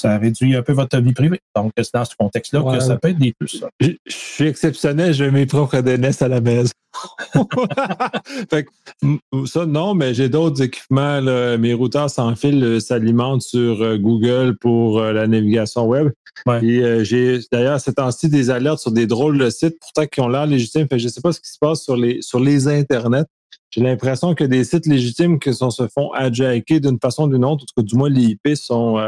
Speaker 2: ça réduit un peu votre vie privée. Donc, c'est dans ce contexte-là que ça peut être des plus.
Speaker 1: Je, suis exceptionnel, j'ai mes propres DNS à la maison. fait ça, non, mais j'ai d'autres équipements. Mes routeurs sans fil euh, s'alimentent sur euh, Google pour euh, la navigation web. Et j'ai d'ailleurs ces temps-ci des alertes sur des drôles de sites, pourtant qui ont l'air légitimes. je ne sais pas ce qui se passe sur les, sur les Internets. J'ai l'impression que des sites légitimes qui sont, se font hijacker d'une façon ou d'une autre, en tout cas, du moins, les IP sont,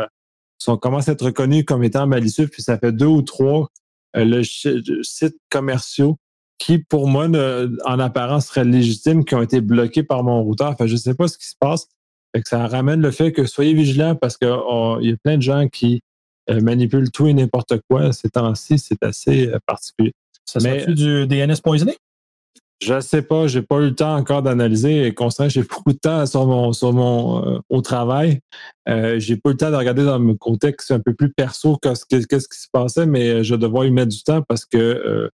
Speaker 1: sont, commencent à être reconnus comme étant malicieux, puis ça fait deux ou trois le, sites commerciaux qui, pour moi, en apparence, seraient légitimes, qui ont été bloqués par mon routeur. Enfin, je ne sais pas ce qui se passe. ça ramène le fait que soyez vigilants parce qu'il oh, y a plein de gens qui euh, manipulent tout et n'importe quoi. Ces temps-ci, c'est assez euh, particulier.
Speaker 2: Ça serait du DNS poisoné?
Speaker 1: Je sais pas, j'ai pas eu le temps encore d'analyser. Constant, j'ai beaucoup de temps sur mon, sur mon euh, au travail. Euh, j'ai pas eu le temps de regarder dans mon contexte un peu plus perso qu'est-ce qui se passait, mais je devrais y mettre du temps parce que euh,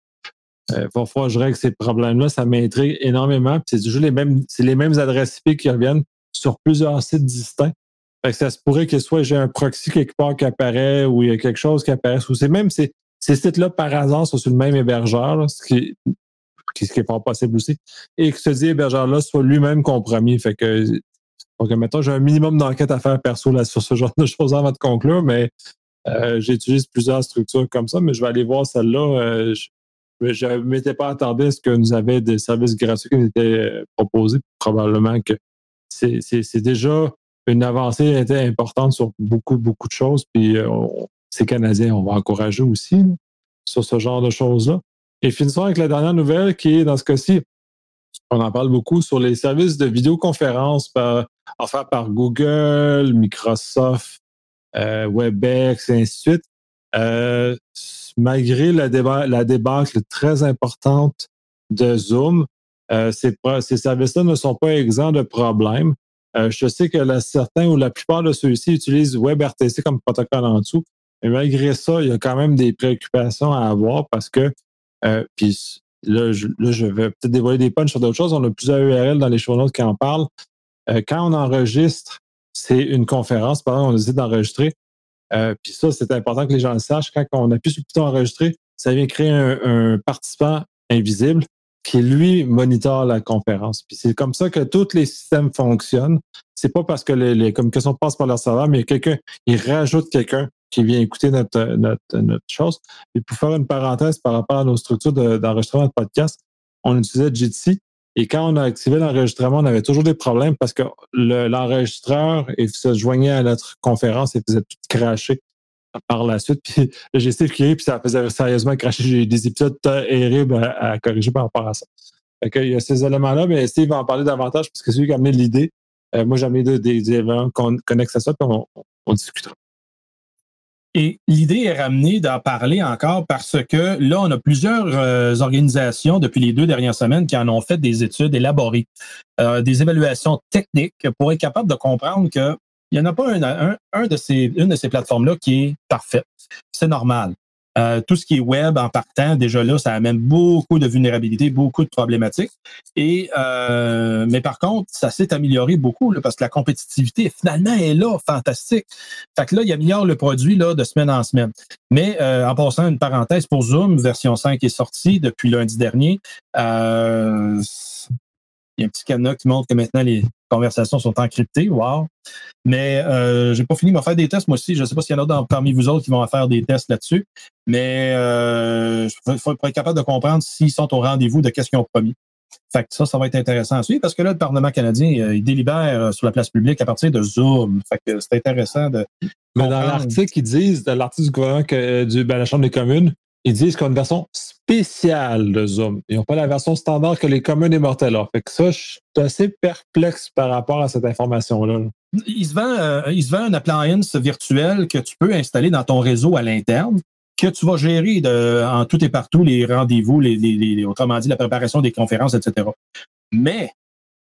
Speaker 1: euh parfois je règle ces problèmes-là. Ça m'intrigue énormément. C'est toujours les mêmes, c'est les mêmes adresses IP qui reviennent sur plusieurs sites distincts. Que ça se pourrait que soit j'ai un proxy quelque part qui apparaît ou il y a quelque chose qui apparaît. Ou c'est même ces, ces sites-là par hasard sont sur le même hébergeur, ce qui ce qui est pas possible aussi, et que ce dit hébergeur-là soit lui-même compromis. Fait que, donc, maintenant, j'ai un minimum d'enquête à faire perso sur ce genre de choses avant de conclure, mais euh, j'utilise plusieurs structures comme ça, mais je vais aller voir celle-là. Euh, je ne m'étais pas attendu à ce que nous avions des services gratuits qui nous étaient euh, proposés. Probablement que c'est déjà une avancée importante sur beaucoup, beaucoup de choses. Puis ces Canadiens, on va encourager aussi sur ce genre de choses-là. Et finissons avec la dernière nouvelle qui est, dans ce cas-ci, on en parle beaucoup sur les services de vidéoconférence par, offerts par Google, Microsoft, euh, WebEx, et ainsi de suite. Euh, malgré la, débâcle très importante de Zoom, euh, ces, ces services-là ne sont pas exempts de problèmes. Je sais que certains ou la plupart de ceux-ci utilisent WebRTC comme protocole en dessous, mais malgré ça, il y a quand même des préoccupations à avoir parce que euh, puis là je, vais peut-être dévoiler des punches sur d'autres choses. On a plusieurs URL dans les show notes qui en parlent. Euh, quand on enregistre, c'est une conférence, par exemple, on décide d'enregistrer. Euh, puis ça, c'est important que les gens le sachent. Quand on appuie sur le bouton enregistrer, ça vient créer un, participant invisible qui, lui, monitore la conférence. Puis c'est comme ça que tous les systèmes fonctionnent. C'est pas parce que les, les communications passent par leur serveur, mais quelqu'un, il rajoute quelqu'un qui vient écouter notre, notre, notre chose. Et pour faire une parenthèse par rapport à nos structures d'enregistrement de, podcast, on utilisait Jitsi. Et quand on a activé l'enregistrement, on avait toujours des problèmes parce que l'enregistreur se joignait à notre conférence et faisait tout cracher par la suite. Puis j'ai essayé de puis ça faisait sérieusement cracher. J'ai des épisodes terribles à, corriger par rapport à ça. Fait il y a ces éléments-là, mais Steve va en parler davantage parce que c'est lui qui a amené l'idée. Euh, moi, j'ai amené des, éléments qu'on connecte à ça, puis on discutera.
Speaker 2: Et l'idée est ramenée d'en parler encore parce que là, on a plusieurs euh, organisations depuis les deux dernières semaines qui en ont fait des études élaborées, euh, des évaluations techniques pour être capable de comprendre que il n'y en a pas une de ces plateformes-là qui est parfaite. C'est normal. Euh, tout ce qui est web en partant, déjà là, ça amène beaucoup de vulnérabilités, beaucoup de problématiques. Et euh, mais par contre, ça s'est amélioré beaucoup parce que la compétitivité finalement est là, fantastique. Fait que là, il améliore le produit là de semaine en semaine. Mais euh, en passant une parenthèse pour Zoom, version 5 est sortie depuis lundi dernier. Il y a un petit cadenas qui montre que maintenant les conversations sont encryptées. Wow. Mais euh, j'ai pas fini de me faire des tests, moi aussi. Je ne sais pas s'il y en a parmi vous autres qui vont faire des tests là-dessus. Mais euh, il faut, être capable de comprendre s'ils sont au rendez-vous de qu'est-ce qu'ils ont promis. Fait que ça, ça va être intéressant à suivre parce que là, le Parlement canadien, euh, il délibère euh, sur la place publique à partir de Zoom. Fait que c'est intéressant de.
Speaker 1: Mais dans l'article, ils disent, dans l'article du gouvernement que, du, ben, la Chambre des communes, ils disent qu'on a une version spéciale de Zoom. Ils n'ont pas la version standard que les communs des mortels ont. Fait que ça, je suis assez perplexe par rapport à cette information-là.
Speaker 2: Il se, vend, euh, il se vend une appliance que tu peux installer dans ton réseau à l'interne, que tu vas gérer en tout et partout les rendez-vous, autrement dit, la préparation des conférences, etc. Mais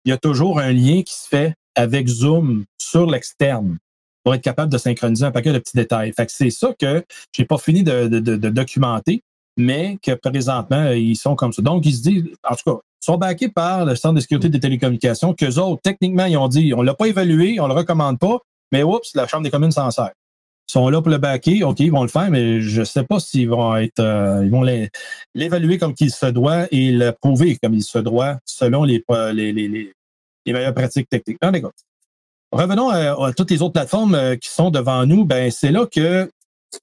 Speaker 2: il y a toujours un lien qui se fait avec Zoom sur l'externe pour être capable de synchroniser un paquet de petits détails. Fait que c'est ça que j'ai pas fini de, documenter, mais que présentement, ils sont comme ça. Donc, ils se disent, en tout cas, ils sont backés par le Centre de sécurité des télécommunications, qu'eux autres, techniquement, ils ont dit, on l'a pas évalué, on le recommande pas, mais oups, la Chambre des communes s'en sert. Ils sont là pour le backer, OK, ils vont le faire, mais je sais pas s'ils vont être, euh, ils vont l'évaluer comme qu'il se doit et le prouver comme il se doit selon les, les meilleures pratiques techniques. Non, Revenons à, toutes les autres plateformes euh, qui sont devant nous. Ben, c'est là que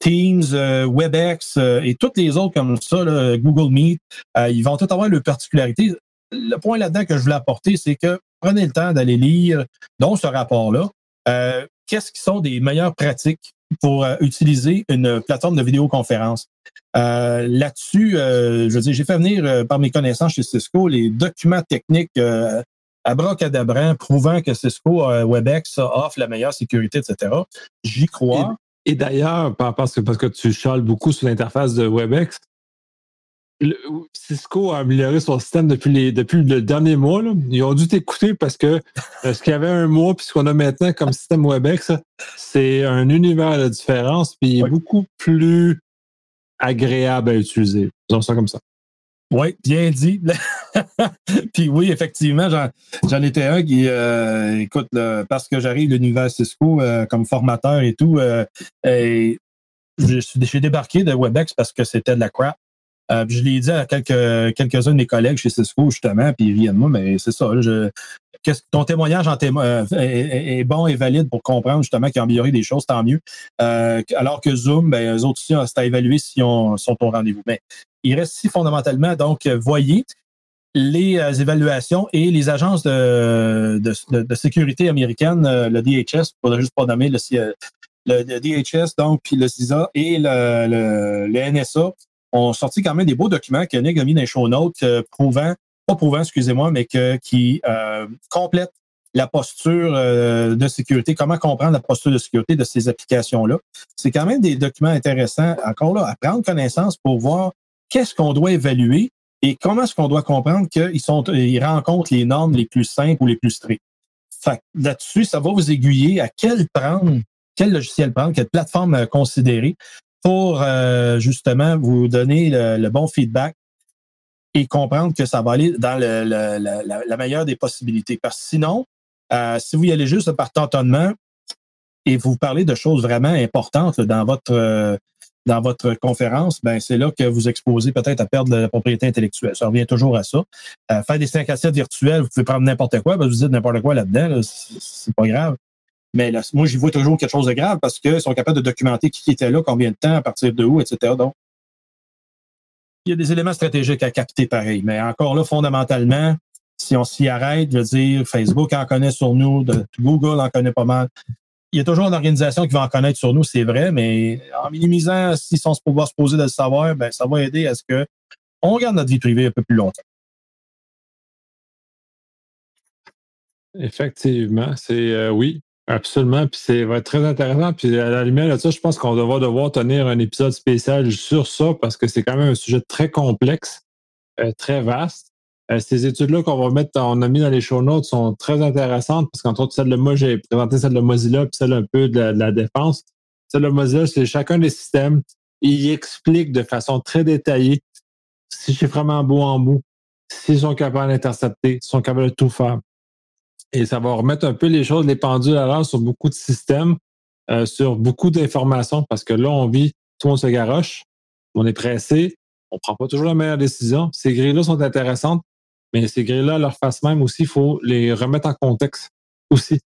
Speaker 2: Teams, euh, WebEx euh, et toutes les autres comme ça, Google Meet, ils vont tous avoir leurs particularités. Le point là-dedans que je voulais apporter, c'est que prenez le temps d'aller lire dans ce rapport-là. Qu'est-ce qui sont des meilleures pratiques pour utiliser une plateforme de vidéoconférence? Là-dessus, je j'ai fait venir par mes connaissances chez Cisco les documents techniques abracadabran, prouvant que Cisco euh, WebEx offre la meilleure sécurité, etc. J'y crois.
Speaker 1: Et, d'ailleurs, parce que, parce que tu chales beaucoup sur l'interface de WebEx, Cisco a amélioré son système depuis, les, depuis le dernier mois. Ils ont dû t'écouter parce que euh, ce qu'il y avait un mois puis ce qu'on a maintenant comme système WebEx, c'est un univers de différence puis il est beaucoup plus agréable à utiliser. Disons ça comme ça.
Speaker 2: Oui, bien dit. Puis oui, effectivement, j'en étais un qui, euh, écoute, parce que j'arrive de l'univers Cisco euh, comme formateur et tout, euh, et j'ai débarqué de WebEx parce que c'était de la crap. je l'ai dit à quelques, quelques-uns de mes collègues chez Cisco, justement, puis ils viennent moi, mais c'est ça. Je, ton témoignage est, bon et valide pour comprendre justement qu'il a amélioré des choses, tant mieux. alors que Zoom, ben, eux autres aussi, c'est à évaluer si on sont au rendez-vous. Il reste si fondamentalement, donc, voyez les euh, évaluations et les agences de, sécurité américaines, euh, le DHS, pour ne juste pas nommer le, DHS, donc, puis le CISA et le, NSA, ont sorti quand même des beaux documents que Nick a mis dans les show notes, euh, prouvant, pas prouvant, excusez-moi, mais que, qui euh, complètent la posture de sécurité, comment comprendre la posture de sécurité de ces applications-là. C'est quand même des documents intéressants, encore là, à prendre connaissance pour voir qu'est-ce qu'on doit évaluer et comment est-ce qu'on doit comprendre qu'ils sont, ils rencontrent les normes les plus simples ou les plus strictes. Là-dessus, ça va vous aiguiller à quel prendre, quel logiciel prendre, quelle plateforme euh, considérer pour euh, justement vous donner le, bon feedback et comprendre que ça va aller dans la, meilleure des possibilités. Parce que sinon, euh, si vous y allez juste par tâtonnement et vous parlez de choses vraiment importantes dans votre dans votre conférence, ben c'est là que vous exposez peut-être à perdre la propriété intellectuelle. Ça revient toujours à ça. Euh, faire des 5 à 7 virtuels, vous pouvez prendre n'importe quoi, ben, vous dites n'importe quoi là-dedans, c'est pas grave. Mais moi, j'y vois toujours quelque chose de grave parce qu'ils sont capables de documenter qui était là, combien de temps, à partir de où, etc. Donc, il y a des éléments stratégiques à capter pareil. Mais encore là, fondamentalement, si on s'y arrête, je veux dire, Facebook en connaît sur nous, Google en connaît pas mal il y a toujours une organisation qui va en connaître sur nous, c'est vrai, mais en minimisant, s'ils sont pouvoir se poser de le savoir, ben, ça va aider à ce que on garde notre vie privée un peu plus longtemps.
Speaker 1: Effectivement, c'est euh, oui. Absolument, puis c'est va être très intéressant. Puis à la lumière de ça, je pense qu'on va devoir tenir un épisode spécial sur ça parce que c'est quand même un sujet très complexe, euh, très vaste. Euh, ces études-là qu'on va mettre, on a mis dans les show notes sont très intéressantes parce qu'entre autres, celle de moi, j'ai présenté celle de Mozilla puis celle un peu de la, défense. Celle de Mozilla, c'est chacun des systèmes. Il explique de façon très détaillée si c'est vraiment beau en bout, s'ils sont capables d'intercepter, s'ils sont capables de tout faire. Et ça va remettre un peu les choses, les pendules à l'heure sur beaucoup de systèmes, euh, sur beaucoup d'informations, parce que là, on vit, tout le monde se garoche, on est pressé, on prend pas toujours la meilleure décision. Ces grilles-là sont intéressantes, mais ces grilles-là, leur face même aussi, il faut les remettre en contexte aussi.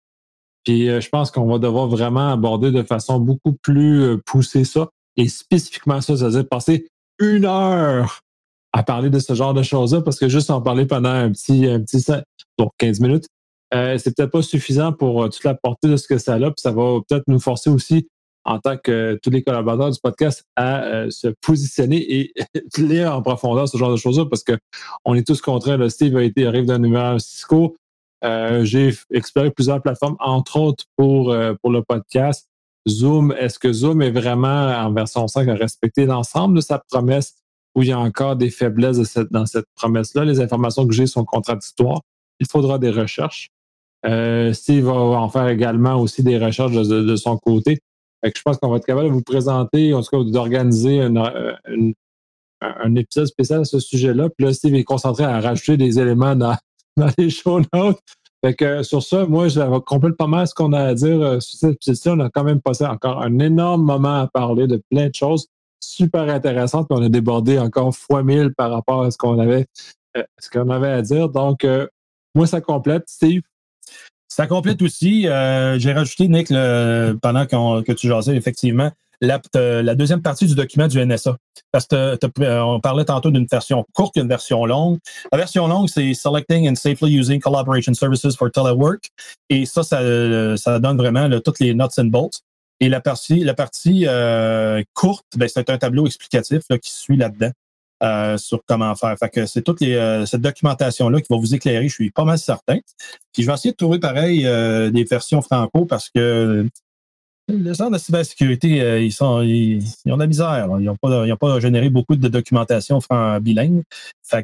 Speaker 1: Puis euh, je pense qu'on va devoir vraiment aborder de façon beaucoup plus euh, poussée ça, et spécifiquement ça, c'est-à-dire passer une heure à parler de ce genre de choses-là, parce que juste en parler pendant un petit, un petit donc 15 minutes, euh, c'est peut-être pas suffisant pour toute la portée de ce que ça a, puis ça va peut-être nous forcer aussi, en tant que tous les collaborateurs du podcast, à euh, se positionner et lire en profondeur ce genre de choses-là, parce qu'on est tous contraints. Steve a été arrive d'un numéro Cisco. J'ai exploré plusieurs plateformes, entre autres pour, pour le podcast. Zoom, est-ce que Zoom est vraiment en version 5 à respecter l'ensemble de sa promesse ou il y a encore des faiblesses dans cette promesse-là? Les informations que j'ai sont contradictoires. Il faudra des recherches. Euh, Steve va en faire également aussi des recherches de, son côté. Je pense qu'on va être capable de vous présenter, en tout cas d'organiser euh, un épisode spécial à ce sujet-là. Puis là, Steve est concentré à rajouter des éléments dans, les show notes. Fait que sur ça, moi, je complète pas mal ce qu'on a à dire euh, sur cette petite On a quand même passé encore un énorme moment à parler de plein de choses super intéressantes. on a débordé encore fois mille par rapport à ce qu'on avait à dire. Donc, moi, ça complète. Steve,
Speaker 2: ça complète aussi. Euh, j'ai rajouté, Nick, pendant que tu jasais, effectivement, la, la, deuxième partie du document du NSA. Parce que euh, on parlait tantôt d'une version courte et une version longue. La version longue, c'est Selecting and Safely Using Collaboration Services for Telework. Et ça, ça, donne vraiment toutes les nuts and bolts. Et la partie, la partie euh, courte, ben, c'est un tableau explicatif qui suit là-dedans. Euh, sur comment faire. C'est toute euh, cette documentation-là qui va vous éclairer, je suis pas mal certain. Puis je vais essayer de trouver pareil euh, des versions franco parce que les gens de cybersécurité, ils sont ils, ont de la misère. Ils n'ont pas, pas généré beaucoup de documentation franc bilingue.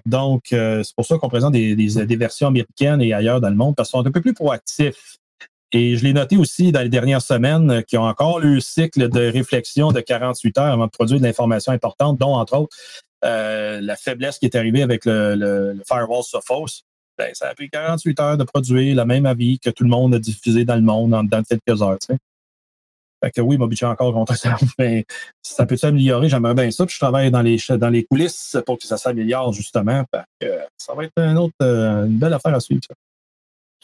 Speaker 2: Donc, c'est pour ça qu'on présente des, versions américaines et ailleurs dans le monde parce qu'ils sont un peu plus proactifs. Et je l'ai noté aussi dans les dernières semaines qui ont encore eu le cycle de réflexion de 48 heures avant de produire de l'information importante, dont entre autres euh, la faiblesse qui est arrivée avec le, firewall Sophos, ben, ça a pris 48 heures de produire le même avis que tout le monde a diffusé dans le monde en, dans quelques heures. Tu sais. Fait que oui, encore contre ça. Mais ça peut s'améliorer, j'aimerais bien ça. Puis je travaille dans les, dans les coulisses pour que ça s'améliore, justement. que ça va être une autre, euh, une belle affaire à suivre.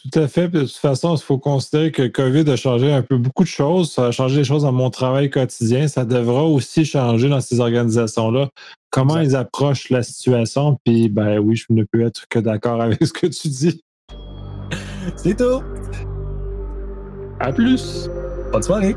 Speaker 1: Tout à fait. de toute façon, il faut considérer que le COVID a changé un peu beaucoup de choses. Ça a changé les choses dans mon travail quotidien. Ça devra aussi changer dans ces organisations-là. Comment ils approchent la situation? Puis, ben oui, je ne peux être que d'accord avec ce que tu dis.
Speaker 2: C'est tout.
Speaker 1: À plus.
Speaker 2: Bonne soirée.